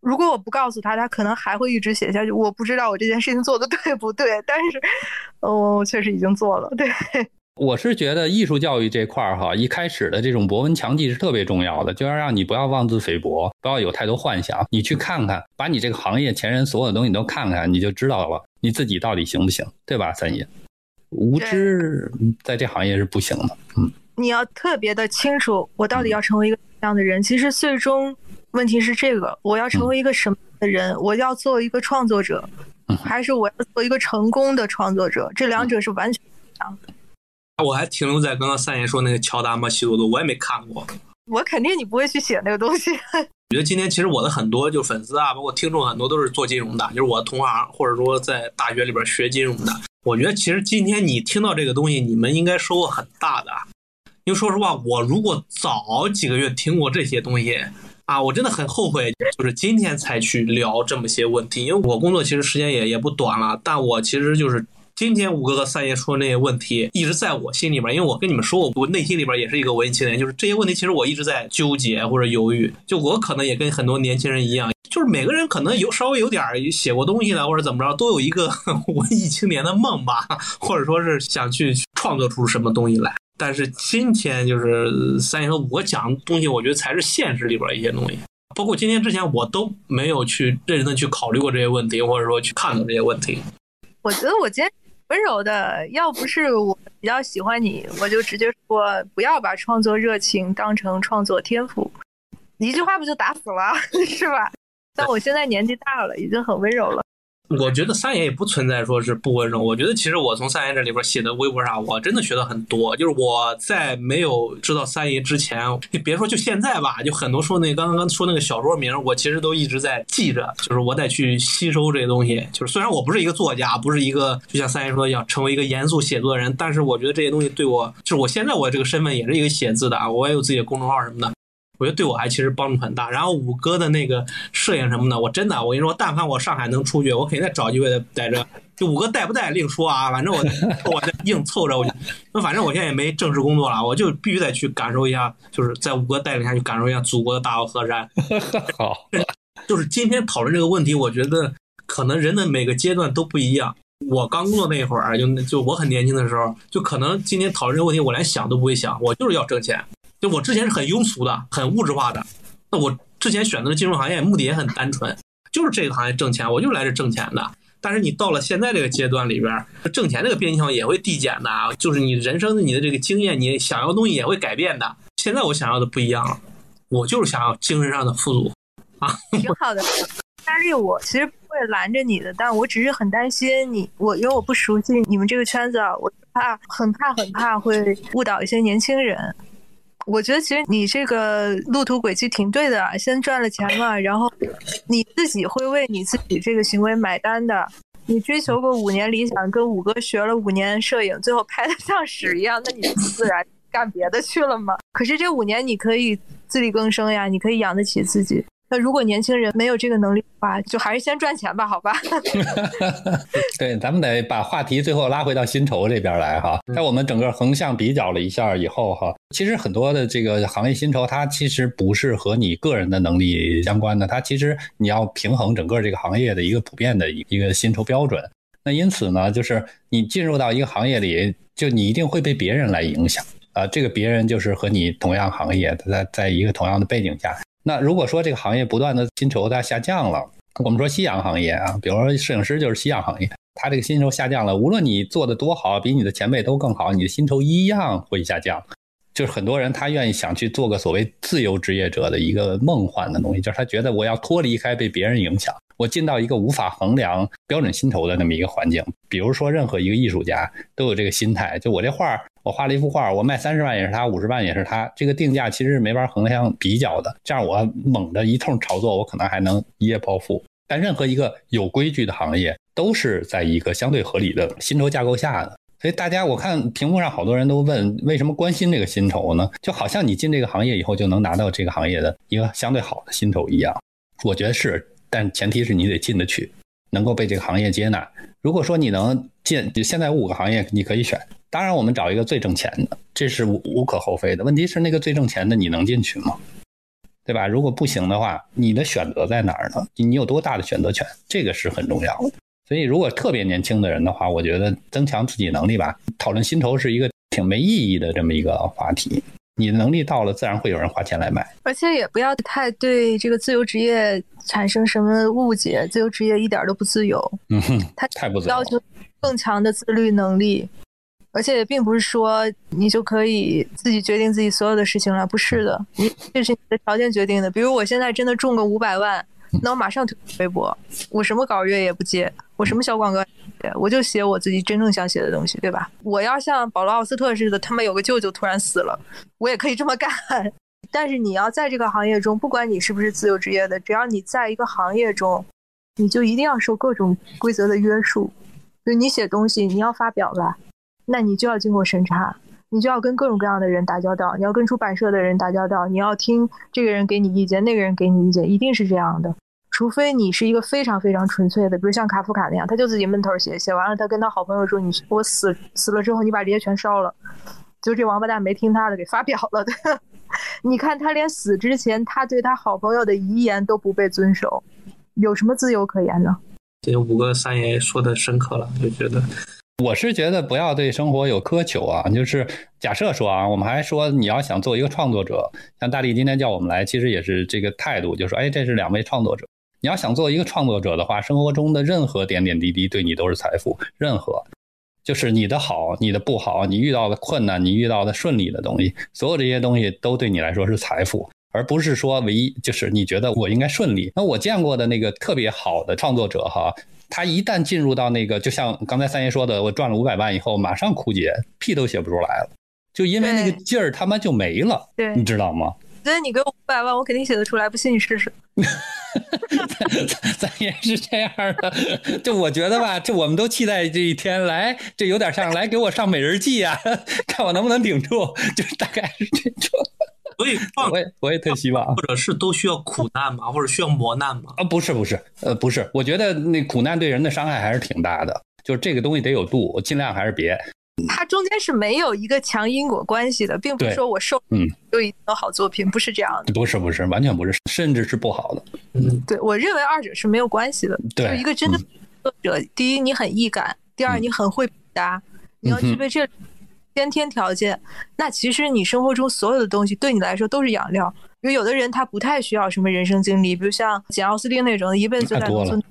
如果我不告诉他，他可能还会一直写下去。我不知道我这件事情做的对不对，但是，我确实已经做了，对。我是觉得艺术教育这块儿哈，一开始的这种博闻强记是特别重要的，就要让你不要妄自菲薄，不要有太多幻想。你去看看，把你这个行业前人所有的东西都看看，你就知道了你自己到底行不行，对吧？三爷，无知在这行业是不行的。嗯，你要特别的清楚，我到底要成为一个什么样的人。其实最终问题是这个：我要成为一个什么的人？我要做一个创作者，还是我要做一个成功的创作者？这两者是完全不一样的。我还停留在刚刚三爷说那个乔达摩西多多，我也没看过。我肯定你不会去写那个东西。我觉得今天其实我的很多就粉丝啊，包括听众很多都是做金融的，就是我同行或者说在大学里边学金融的。我觉得其实今天你听到这个东西，你们应该收获很大的。因为说实话，我如果早几个月听过这些东西啊，我真的很后悔，就是今天才去聊这么些问题。因为我工作其实时间也也不短了，但我其实就是。今天五哥和三爷说那些问题，一直在我心里边，因为我跟你们说，我我内心里边也是一个文艺青年，就是这些问题，其实我一直在纠结或者犹豫。就我可能也跟很多年轻人一样，就是每个人可能有稍微有点写过东西的，或者怎么着，都有一个 文艺青年的梦吧，或者说是想去创作出什么东西来。但是今天就是三爷和我讲的东西，我觉得才是现实里边一些东西。包括今天之前，我都没有去认真的去考虑过这些问题，或者说去看到这些问题。我觉得我今天。温柔的，要不是我比较喜欢你，我就直接说不要把创作热情当成创作天赋，一句话不就打死了，是吧？但我现在年纪大了，已经很温柔了。我觉得三爷也不存在说是不温柔。我觉得其实我从三爷这里边写的微博上，我真的学到很多。就是我在没有知道三爷之前，你别说就现在吧，就很多说那刚刚说那个小说名，我其实都一直在记着，就是我得去吸收这些东西。就是虽然我不是一个作家，不是一个就像三爷说的要成为一个严肃写作人，但是我觉得这些东西对我，就是我现在我这个身份也是一个写字的啊，我也有自己的公众号什么的。我觉得对我还其实帮助很大。然后五哥的那个摄影什么的，我真的，我跟你说，但凡我上海能出去，我肯定再找机会在这。就五哥带不带另说啊，反正我 我硬凑着，我那反正我现在也没正式工作了，我就必须得去感受一下，就是在五哥带领下去感受一下祖国的大好河山。好，就是今天讨论这个问题，我觉得可能人的每个阶段都不一样。我刚工作那会儿，就就我很年轻的时候，就可能今天讨论这个问题，我连想都不会想，我就是要挣钱。就我之前是很庸俗的、很物质化的。那我之前选择的金融行业目的也很单纯，就是这个行业挣钱，我就是来这挣钱的。但是你到了现在这个阶段里边，挣钱这个边向也会递减的，就是你人生的你的这个经验，你想要的东西也会改变的。现在我想要的不一样了，我就是想要精神上的富足啊。挺好的，但是，我其实不会拦着你的，但我只是很担心你，我因为我不熟悉你们这个圈子啊，我怕很怕很怕会误导一些年轻人。我觉得其实你这个路途轨迹挺对的，先赚了钱嘛，然后你自己会为你自己这个行为买单的。你追求过五年理想，跟五哥学了五年摄影，最后拍的像屎一样，那你不自然干别的去了吗？可是这五年你可以自力更生呀，你可以养得起自己。那如果年轻人没有这个能力的话，就还是先赚钱吧，好吧？对，咱们得把话题最后拉回到薪酬这边来哈。在我们整个横向比较了一下以后哈，其实很多的这个行业薪酬，它其实不是和你个人的能力相关的，它其实你要平衡整个这个行业的一个普遍的一个薪酬标准。那因此呢，就是你进入到一个行业里，就你一定会被别人来影响啊。这个别人就是和你同样行业，在在一个同样的背景下。那如果说这个行业不断的薪酬它下降了，我们说夕阳行业啊，比如说摄影师就是夕阳行业，它这个薪酬下降了，无论你做的多好，比你的前辈都更好，你的薪酬一样会下降。就是很多人他愿意想去做个所谓自由职业者的一个梦幻的东西，就是他觉得我要脱离开被别人影响，我进到一个无法衡量标准薪酬的那么一个环境。比如说任何一个艺术家都有这个心态，就我这画我画了一幅画，我卖三十万也是他，五十万也是他，这个定价其实是没法横向比较的。这样我猛的一通炒作，我可能还能一夜暴富。但任何一个有规矩的行业，都是在一个相对合理的薪酬架构下的。所以大家，我看屏幕上好多人都问，为什么关心这个薪酬呢？就好像你进这个行业以后就能拿到这个行业的一个相对好的薪酬一样。我觉得是，但前提是你得进得去，能够被这个行业接纳。如果说你能进，现在五个行业你可以选，当然我们找一个最挣钱的，这是无无可厚非的。问题是那个最挣钱的你能进去吗？对吧？如果不行的话，你的选择在哪儿呢？你有多大的选择权？这个是很重要的。所以，如果特别年轻的人的话，我觉得增强自己能力吧。讨论薪酬是一个挺没意义的这么一个话题。你的能力到了，自然会有人花钱来买。而且也不要太对这个自由职业产生什么误解。自由职业一点都不自由。嗯哼，他太不自由。要求更强的自律能力，而且也并不是说你就可以自己决定自己所有的事情了。不是的，你这是你的条件决定的。比如我现在真的中个五百万。那我马上推微博，我什么稿约也不接，我什么小广告，我就写我自己真正想写的东西，对吧？我要像保罗奥斯特似的，他们有个舅舅突然死了，我也可以这么干。但是你要在这个行业中，不管你是不是自由职业的，只要你在一个行业中，你就一定要受各种规则的约束。就你写东西，你要发表吧，那你就要经过审查。你就要跟各种各样的人打交道，你要跟出版社的人打交道，你要听这个人给你意见，那个人给你意见，一定是这样的。除非你是一个非常非常纯粹的，比如像卡夫卡那样，他就自己闷头写，写完了他跟他好朋友说：“你我死死了之后，你把这些全烧了。”就这王八蛋没听他的，给发表了。你看他连死之前，他对他好朋友的遗言都不被遵守，有什么自由可言呢？这五个三爷说的深刻了，就觉得。我是觉得不要对生活有苛求啊，就是假设说啊，我们还说你要想做一个创作者，像大力今天叫我们来，其实也是这个态度，就说哎，这是两位创作者，你要想做一个创作者的话，生活中的任何点点滴滴对你都是财富，任何就是你的好，你的不好，你遇到的困难，你遇到的顺利的东西，所有这些东西都对你来说是财富，而不是说唯一就是你觉得我应该顺利。那我见过的那个特别好的创作者哈。他一旦进入到那个，就像刚才三爷说的，我赚了五百万以后，马上枯竭，屁都写不出来了，就因为那个劲儿他妈就没了，对你知道吗？所以你给我五百万，我肯定写得出来，不信你试试。咱也是这样的，就我觉得吧，就我们都期待这一天来，这有点像来给我上美人计啊，看我能不能顶住，就是大概是这种。所以创我也我也特希望或者是都需要苦难吗，或者需要磨难吗。啊，不是不是，呃，不是，我觉得那苦难对人的伤害还是挺大的，就是这个东西得有度，我尽量还是别。它中间是没有一个强因果关系的，并不是说我受嗯就一定有好作品，不是这样的。不是不是，完全不是，甚至是不好的。嗯，对我认为二者是没有关系的。就一个真的作者，第一你很易感，第二你很会表达，你要具备这先天条件，那其实你生活中所有的东西对你来说都是养料。因为有的人他不太需要什么人生经历，比如像简奥斯汀那种一辈子就在农村，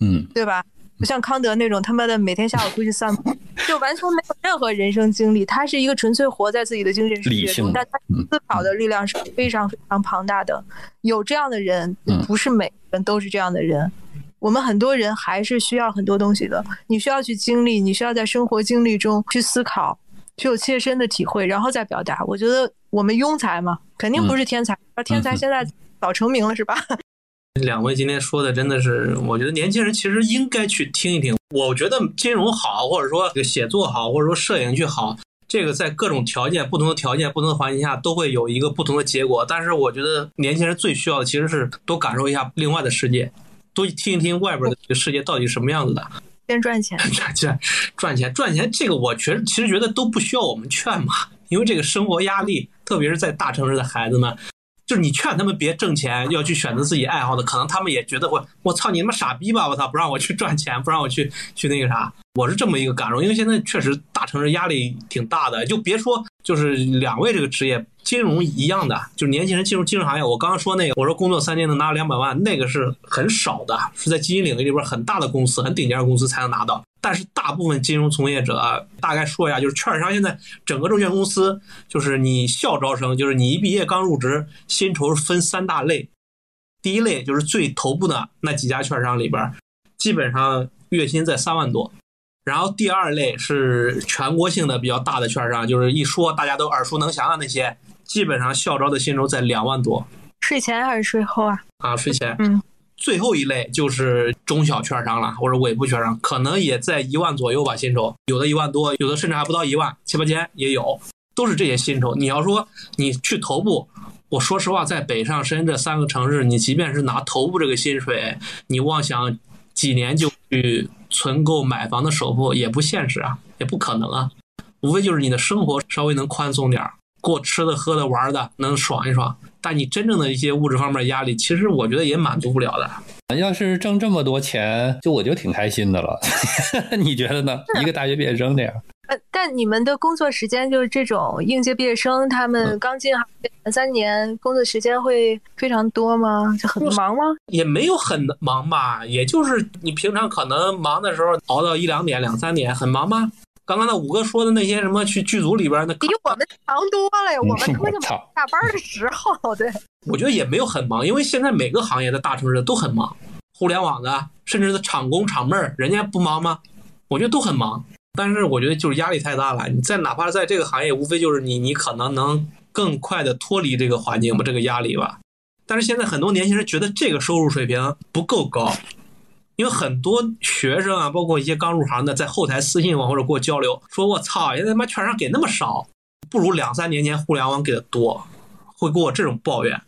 嗯，对吧？不像康德那种他妈的每天下午出去散步，就完全没有任何人生经历。他是一个纯粹活在自己的精神世界中，但他思考的力量是非常非常庞大的。有这样的人嗯，不是每个人都是这样的人。我们很多人还是需要很多东西的，你需要去经历，你需要在生活经历中去思考，去有切身的体会，然后再表达。我觉得我们庸才嘛，肯定不是天才，而天才嗯现在早成名了，是吧？两位今天说的真的是，我觉得年轻人其实应该去听一听。我觉得金融好，或者说这个写作好，或者说摄影去好，这个在各种条件、不同的条件、不同的环境下都会有一个不同的结果。但是我觉得年轻人最需要的其实是多感受一下另外的世界，多听一听外边的这个世界到底什么样子的。先赚钱，赚钱，赚钱，赚钱，这个我觉其实觉得都不需要我们劝嘛，因为这个生活压力，特别是在大城市的孩子们，就是你劝他们别挣钱，要去选择自己爱好的，可能他们也觉得我，我操你他妈傻逼吧，我操，不让我去赚钱，不让我去去那个啥，我是这么一个感受，因为现在确实大城市压力挺大的，就别说就是两位这个职业，金融一样的，就是年轻人进入金融行业，我刚刚说那个，我说工作三年能拿两百万，那个是很少的，是在基金领域里边很大的公司、很顶尖的公司才能拿到。但是大部分金融从业者，大概说一下，就是券商现在整个证券公司，就是你校招生，就是你一毕业刚入职，薪酬分三大类。第一类就是最头部的那几家券商里边，基本上月薪在三万多。然后第二类是全国性的比较大的券商，就是一说大家都耳熟能详的那些，基本上校招的薪酬在两万多税前还是税后啊？啊，税前。嗯，最后一类就是中小券商了，或者尾部券商，可能也在一万左右吧，薪酬有的一万多，有的甚至还不到一万，七八千也有，都是这些薪酬。你要说你去头部，我说实话，在北上深这三个城市，你即便是拿头部这个薪水，你妄想几年就去存够买房的首付，也不现实啊，也不可能啊。无非就是你的生活稍微能宽松点儿，过吃的、喝的、玩的，能爽一爽。但你真正的一些物质方面压力，其实我觉得也满足不了的。要是挣这么多钱，就我就挺开心的了。你觉得呢？一个大学毕业生这样，呃，但你们的工作时间就是这种应届毕业生，他嗯们刚进行三年，工作时间会非常多吗？就很忙吗？也没有很忙吧，也就是你平常可能忙的时候熬到一两点、两三点，很忙吗？刚刚那五哥说的那些什么去剧组里边那，比我们强多了呀！我们根本就下班的时候，对，我觉得也没有很忙，因为现在每个行业的大城市都很忙，互联网的，甚至是厂工厂妹儿，人家不忙吗？我觉得都很忙，但是我觉得就是压力太大了。你在哪怕在这个行业，无非就是你你可能能更快的脱离这个环境吧，这个压力吧。但是现在很多年轻人觉得这个收入水平不够高，因为很多学生啊，包括一些刚入行的，在后台私信我或者跟我交流，说我操，现在他妈券商给那么少，不如两三年前互联网给的多，会给我这种抱怨。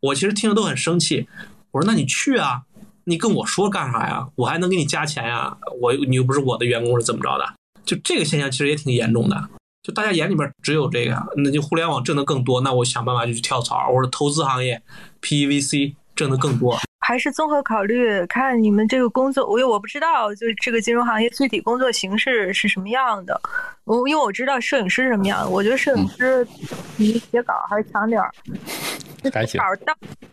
我其实听着都很生气。我说那你去啊，你跟我说干啥呀？我还能给你加钱呀？我你又不是我的员工是怎么着的？就这个现象其实也挺严重的。就大家眼里边只有这个，那就互联网挣的更多，那我想办法就去跳槽，或者投资行业 PEVC 挣的更多。还是综合考虑看你们这个工作，我因为我不知道，就是这个金融行业具体工作形式是什么样的。我因为我知道摄影师什么样的，我觉得摄影师比写稿还是强点儿。还行稿到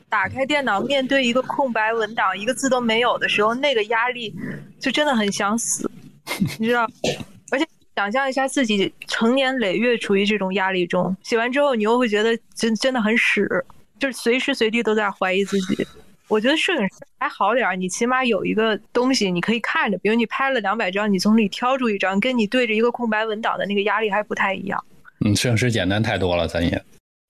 打开电脑，面对一个空白文档，一个字都没有的时候，那个压力就真的很想死，你知道？想象一下自己成年累月处于这种压力中，写完之后你又会觉得真真的很屎，就是随时随地都在怀疑自己。我觉得摄影师还好点儿，你起码有一个东西你可以看着，比如你拍了两百张，你从里挑出一张，跟你对着一个空白文档的那个压力还不太一样。嗯，摄影师简单太多了，咱也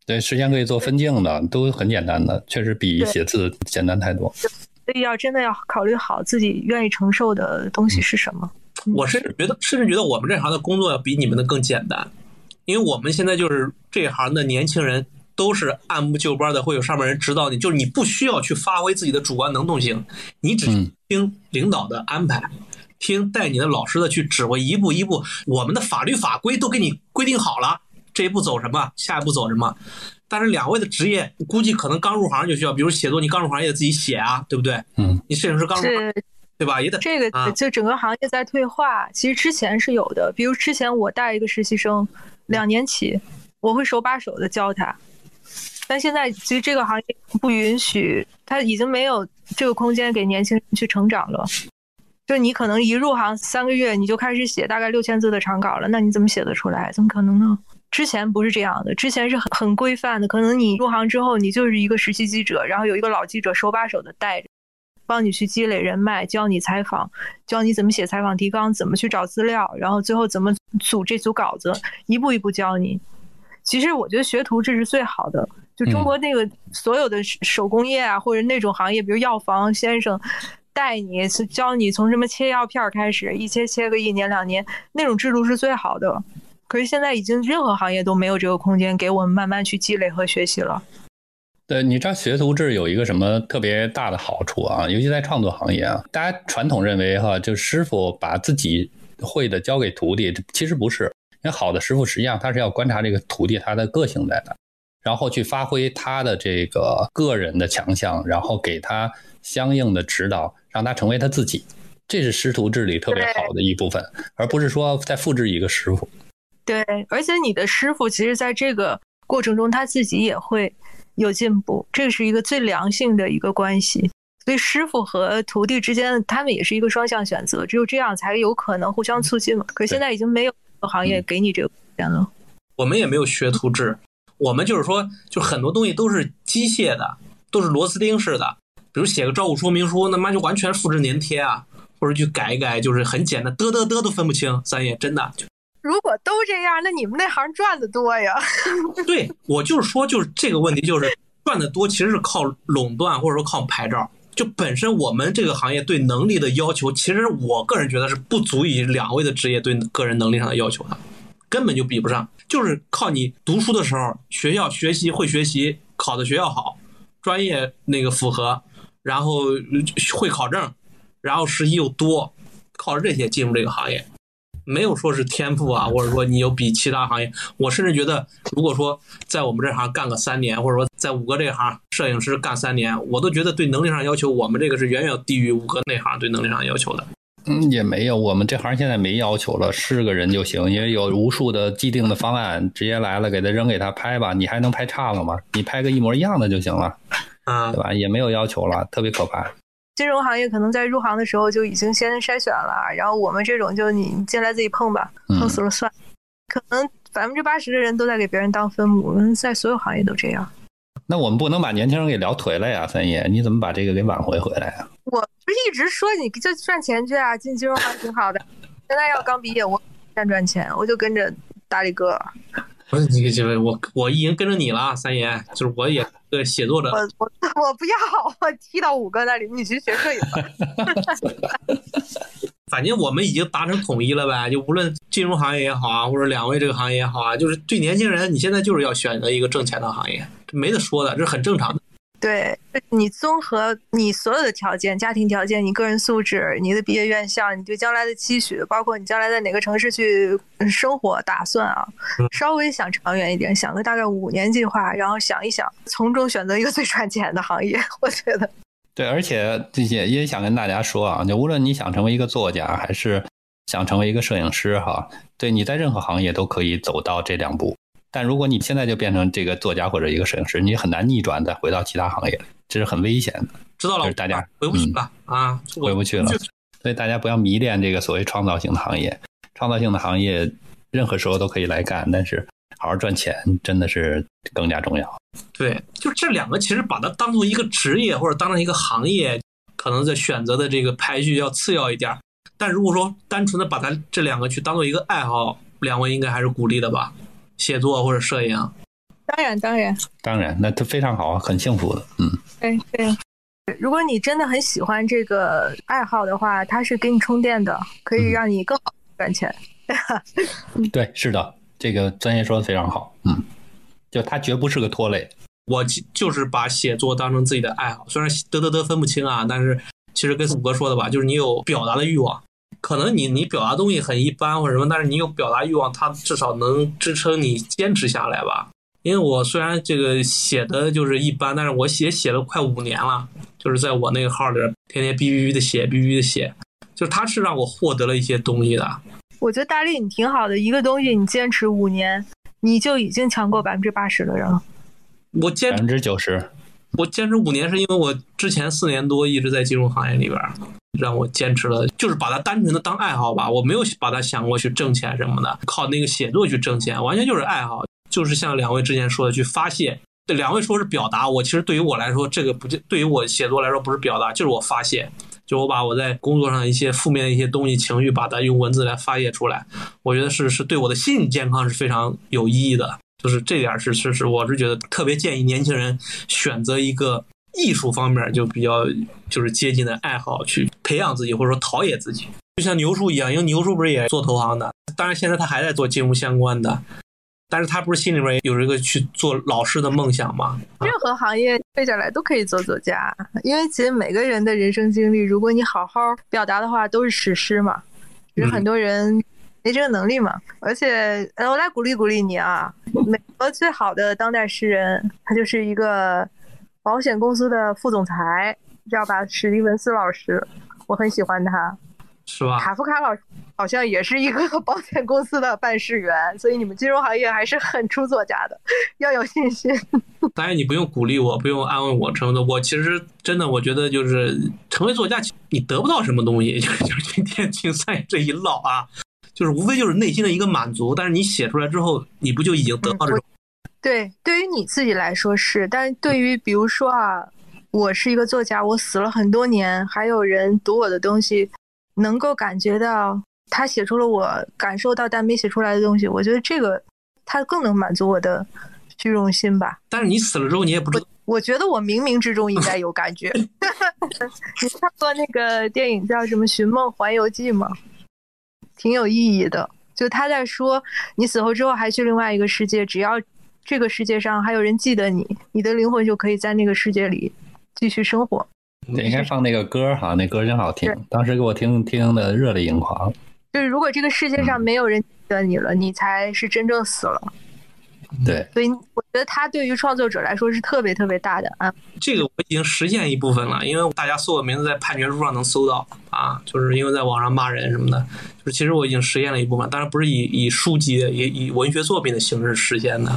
对，时间可以做分镜的，都很简单的，确实比写字简单太多。所以要真的要考虑好自己愿意承受的东西是什么。我甚至觉得，甚至觉得我们这行的工作要比你们的更简单，因为我们现在就是这一行的年轻人。都是按部就班的，会有上面人指导你，就是你不需要去发挥自己的主观能动性，你只听领导的安排，听带你的老师的去指挥，一步一步，我们的法律法规都给你规定好了，这一步走什么，下一步走什么。但是两位的职业，估计可能刚入行就需要，比如写作，你刚入行也得自己写啊，对不对？嗯，你摄影师刚入行，对吧？也得这个就整个行业在退化，其实之前是有的，比如之前我带一个实习生，两年起，我会手把手的教他。但现在其实这个行业不允许，他已经没有这个空间给年轻人去成长了。就你可能一入行三个月，你就开始写大概六千字的长稿了，那你怎么写得出来？怎么可能呢？之前不是这样的，之前是很很规范的。可能你入行之后，你就是一个实习记者，然后有一个老记者手把手的带着，帮你去积累人脉，教你采访，教你怎么写采访提纲，怎么去找资料，然后最后怎么组这组稿子，一步一步教你。其实我觉得学徒制是最好的。就中国那个所有的手工业啊，或者那种行业，比如药房先生带你教你从什么切药片开始，一切切个一年两年，那种制度是最好的。可是现在已经任何行业都没有这个空间给我们慢慢去积累和学习了。对你知道学徒制有一个什么特别大的好处啊？尤其在创作行业啊，大家传统认为哈，就师傅把自己会的交给徒弟，其实不是。因为好的师傅实际上他是要观察这个徒弟他的个性在哪。然后去发挥他的这个个人的强项，然后给他相应的指导，让他成为他自己，这是师徒制里特别好的一部分，而不是说再复制一个师傅。对，而且你的师傅其实在这个过程中他自己也会有进步，这是一个最良性的一个关系。所以师傅和徒弟之间，他们也是一个双向选择，只有这样才有可能互相促进嘛。可是现在已经没有行业给你这个空间了。我们也没有学徒制。我们就是说，就很多东西都是机械的，都是螺丝钉式的。比如写个招股说明书，那妈就完全复制粘贴啊，或者去改一改，就是很简单，嘚嘚嘚都分不清。三爷真的，如果都这样，那你们那行赚的多呀？对我就是说，就是这个问题，就是赚的多，其实是靠垄断或者说靠牌照。就本身我们这个行业对能力的要求，其实我个人觉得是不足以两位的职业对个人能力上的要求的。根本就比不上，就是靠你读书的时候，学校学习会学习，考的学校好，专业那个符合，然后会考证，然后实习又多，靠这些进入这个行业，没有说是天赋啊，或者说你有比其他行业，我甚至觉得，如果说在我们这行干个三年，或者说在五哥这行摄影师干三年，我都觉得对能力上要求，我们这个是远远低于五哥那行对能力上要求的。嗯，也没有，我们这行现在没要求了，是个人就行，因为有无数的既定的方案，直接来了给他扔给他拍吧，你还能拍差了吗？你拍个一模一样的就行了，啊，对吧？也没有要求了，特别可怕。金融行业可能在入行的时候就已经先筛选了，然后我们这种就你进来自己碰吧，碰死了算。可能百分之八十的人都在给别人当分母，在所有行业都这样。那我们不能把年轻人给聊颓了呀，三爷，你怎么把这个给挽回回来呀？我不是一直说你就赚钱去啊，进金融行挺好的。现在要刚毕业，我先赚钱，我就跟着大力哥。不是你这我我已经跟着你了，三爷，就是我也对写作者。我我我不要，我踢到五哥那里，你去学摄影吧。反正我们已经达成统一了呗，就无论金融行业也好啊，或者两位这个行业也好啊，就是对年轻人，你现在就是要选择一个挣钱的行业，没得说的，这是很正常的。对你综合你所有的条件，家庭条件，你个人素质，你的毕业院校，你对将来的期许，包括你将来在哪个城市去生活打算啊，稍微想长远一点，想个大概五年计划，然后想一想，从中选择一个最赚钱的行业，我觉得。对，而且这些也想跟大家说啊，就无论你想成为一个作家，还是想成为一个摄影师，哈，对你在任何行业都可以走到这两步。但如果你现在就变成这个作家或者一个摄影师，你很难逆转再回到其他行业，这是很危险的。知道了，大家回不去了啊，回不去了。所以大家不要迷恋这个所谓创造性的行业，创造性的行业任何时候都可以来干，但是好好赚钱，真的是更加重要。对，就这两个，其实把它当做一个职业或者当成一个行业，可能在选择的这个排序要次要一点。但如果说单纯的把它这两个去当做一个爱好，两位应该还是鼓励的吧？写作或者摄影。当然，当然，当然，那他非常好啊，很幸福的。嗯，对对。如果你真的很喜欢这个爱好的话，它是给你充电的，可以让你更好赚钱。对，是的，这个专业说的非常好。嗯，就它绝不是个拖累。我就是把写作当成自己的爱好，虽然得得得分不清啊，但是其实跟五哥说的吧，就是你有表达的欲望，可能你你表达东西很一般或者什么，但是你有表达欲望，它至少能支撑你坚持下来吧。因为我虽然这个写的就是一般，但是我写写了快五年了，就是在我那个号里天天哔哔哔的写，哔哔哔的写，就是它是让我获得了一些东西的。我觉得大力你挺好的，一个东西你坚持五年，你就已经强过百分之八十的人了。我坚百分之九十，我坚持五年是因为我之前四年多一直在金融行业里边，让我坚持了，就是把它单纯的当爱好吧，我没有把它想过去挣钱什么的，靠那个写作去挣钱，完全就是爱好。就是像两位之前说的，去发泄。这两位说是表达，我其实对于我来说，这个不就对于我写作来说不是表达，就是我发泄。就我把我在工作上一些负面的一些东西、情绪，把它用文字来发泄出来。我觉得是是对我的心理健康是非常有意义的。就是这点是是是，我是觉得特别建议年轻人选择一个艺术方面就比较就是接近的爱好去培养自己，或者说陶冶自己。就像牛叔一样，因为牛叔不是也做投行的，当然现在他还在做金融相关的。但是他不是心里边有一个去做老师的梦想吗？任何行业背下来都可以做作家，因为其实每个人的人生经历，如果你好好表达的话，都是史诗嘛。其实很多人没这个能力嘛。而且，呃，我来鼓励鼓励你啊！美国最好的当代诗人，他就是一个保险公司的副总裁，知道吧？史蒂文斯老师，我很喜欢他。是吧？卡夫卡老师好像也是一个 保险公司的办事员，所以你们金融行业还是很出作家的，要有信心。当然，你不用鼓励我，不用安慰我，成的我其实真的，我觉得就是成为作家，你得不到什么东西，就就是今天竞赛这一唠啊，就是无非就是内心的一个满足。但是你写出来之后，你不就已经得到这种？对，对于你自己来说是，但是对于比如说啊，我是一个作家，我死了很多年，还有人读我的东西。能够感觉到他写出了我感受到但没写出来的东西，我觉得这个他更能满足我的虚荣心吧。但是你死了之后，你也不知道。我觉得我冥冥之中应该有感觉。你看过那个电影叫什么《寻梦环游记》吗？挺有意义的。就他在说，你死后之后还去另外一个世界，只要这个世界上还有人记得你，你的灵魂就可以在那个世界里继续生活。应该放那个歌哈，那歌真好听，当时给我听听的热泪盈眶。就是如果这个世界上没有人记得你了，你才是真正死了。对，所以我觉得它对于创作者来说是特别特别大的啊。这个我已经实现一部分了，因为大家搜我名字在判决书上能搜到啊，就是因为在网上骂人什么的，就是其实我已经实现了一部分，当然不是以以书籍、以以文学作品的形式实现的。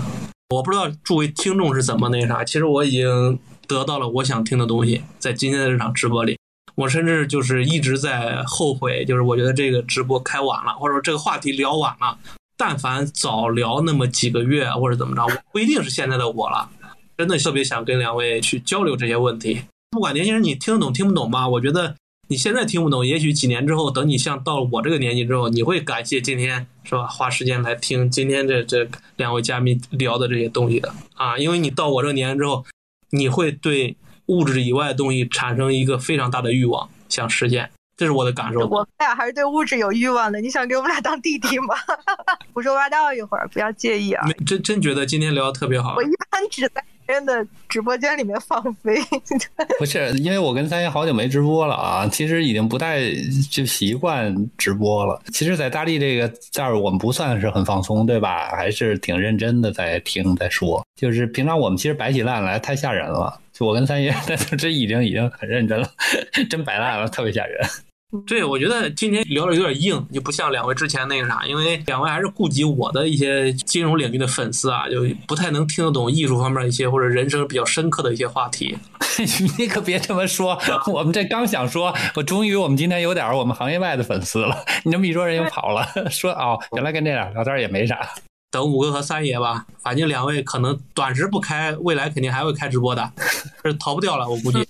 我不知道诸位听众是怎么那啥，其实我已经。得到了我想听的东西，在今天的这场直播里，我甚至就是一直在后悔，就是我觉得这个直播开晚了，或者说这个话题聊晚了。但凡早聊那么几个月或者怎么着，我不一定是现在的我了。真的特别想跟两位去交流这些问题。不管年轻人你听得懂听不懂吧，我觉得你现在听不懂，也许几年之后，等你像到了我这个年纪之后，你会感谢今天是吧？花时间来听今天这这两位嘉宾聊的这些东西的啊，因为你到我这个年纪之后。你会对物质以外的东西产生一个非常大的欲望，想实现，这是我的感受。我们俩还是对物质有欲望的。你想给我们俩当弟弟吗？胡说八道一会儿，不要介意啊。真真觉得今天聊的特别好。我一般只在别人的直播间里面放飞。不是，因为我跟三爷好久没直播了啊，其实已经不太就习惯直播了。其实，在大力这个这儿，我们不算是很放松，对吧？还是挺认真的在听在说。就是平常我们其实摆起烂来太吓人了，就我跟三爷，这已经已经很认真了，真摆烂了，特别吓人。对，我觉得今天聊的有点硬，就不像两位之前那个啥，因为两位还是顾及我的一些金融领域的粉丝啊，就不太能听得懂艺术方面一些或者人生比较深刻的一些话题。你可别这么说，我们这刚想说，我终于我们今天有点我们行业外的粉丝了。你这么一说，人又跑了，说哦，原来跟这俩聊天也没啥。等五哥和三爷吧，反正两位可能短时不开，未来肯定还会开直播的，是逃不掉了，我估计。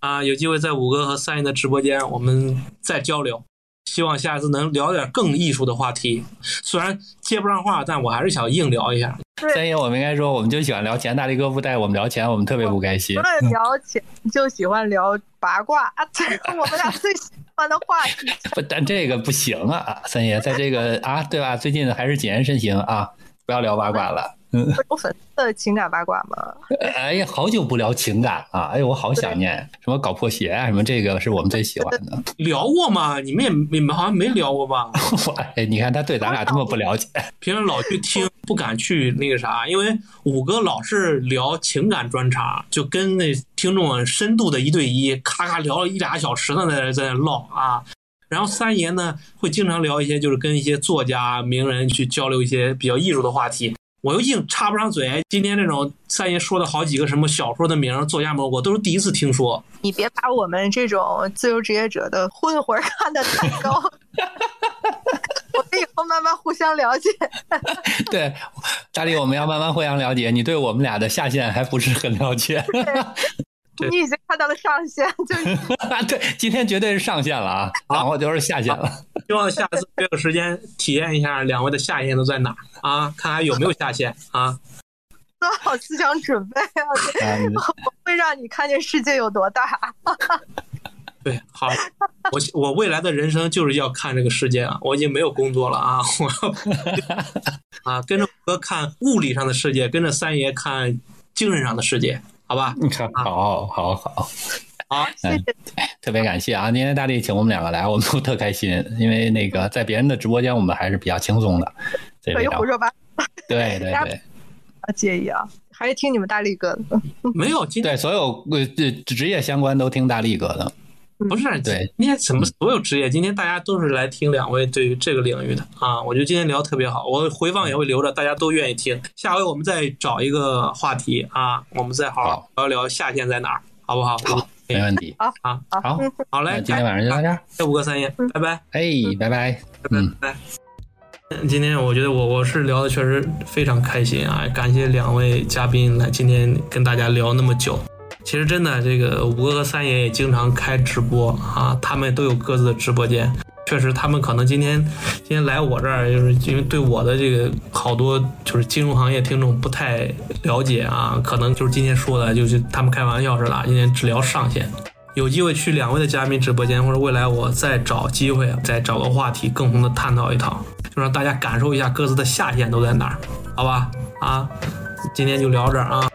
啊，有机会在五哥和三爷的直播间，我们再交流。希望下一次能聊点更艺术的话题。虽然接不上话，但我还是想硬聊一下。三爷，我们应该说，我们就喜欢聊钱。大力哥不带我们聊钱，我们特别不开心。除了 聊钱，就喜欢聊八卦啊，这是我们俩最喜欢的话题。不，但这个不行啊，三爷，在这个啊，对吧？最近还是谨言慎行啊，不要聊八卦了。嗯，有粉丝的情感八卦吗？哎呀，好久不聊情感啊！哎呦，我好想念什么搞破鞋啊，什么这个是我们最喜欢的。聊过吗？你们也你们好像没聊过吧？哎，你看他对咱俩这么不了解，平时老去听，不敢去那个啥，因为五哥老是聊情感专场，就跟那听众深度的一对一，咔咔聊了一俩小时呢，在那在那唠啊。然后三爷呢，会经常聊一些，就是跟一些作家、名人去交流一些比较艺术的话题。我又硬插不上嘴。今天这种三爷说的好几个什么小说的名、作家名，我都是第一次听说。你别把我们这种自由职业者的混混看得太高。我们以后慢慢互相了解。对，大力，我们要慢慢互相了解。你对我们俩的下限还不是很了解。你已经看到了上限，就 对，今天绝对是上限了啊，然后就是下限了。希望下次约个时间体验一下两位的下限都在哪啊，看看有没有下限啊。做好思想准备啊，我会让你看见世界有多大。对，好，我我未来的人生就是要看这个世界啊，我已经没有工作了啊，我要啊跟着哥看物理上的世界，跟着三爷看精神上的世界。好吧，你看，好，好，好，好，谢谢，特别感谢啊！今天大力请我们两个来，我们都特开心，因为那个在别人的直播间，我们还是比较轻松的。可以胡说八道，对对对，啊介意啊，还是听你们大力哥的。没有，今对所有呃职业相关都听大力哥的。不是，对，今天什么所有职业，今天大家都是来听两位对于这个领域的啊，我觉得今天聊特别好，我回放也会留着，大家都愿意听。下回我们再找一个话题啊，我们再好好聊聊夏天在哪儿，好不好？好，没问题。好，好，好，好嘞，今天晚上就到这儿，这五个三爷，拜拜。哎，拜拜，拜，拜。今天我觉得我我是聊的确实非常开心啊，感谢两位嘉宾来今天跟大家聊那么久。其实真的，这个五哥和三爷也经常开直播啊，他们都有各自的直播间。确实，他们可能今天今天来我这儿，就是因为对我的这个好多就是金融行业听众不太了解啊，可能就是今天说的，就是他们开玩笑似的。今天只聊上限，有机会去两位的嘉宾直播间，或者未来我再找机会再找个话题，共同的探讨一套，就让大家感受一下各自的下限都在哪儿，好吧？啊，今天就聊这儿啊。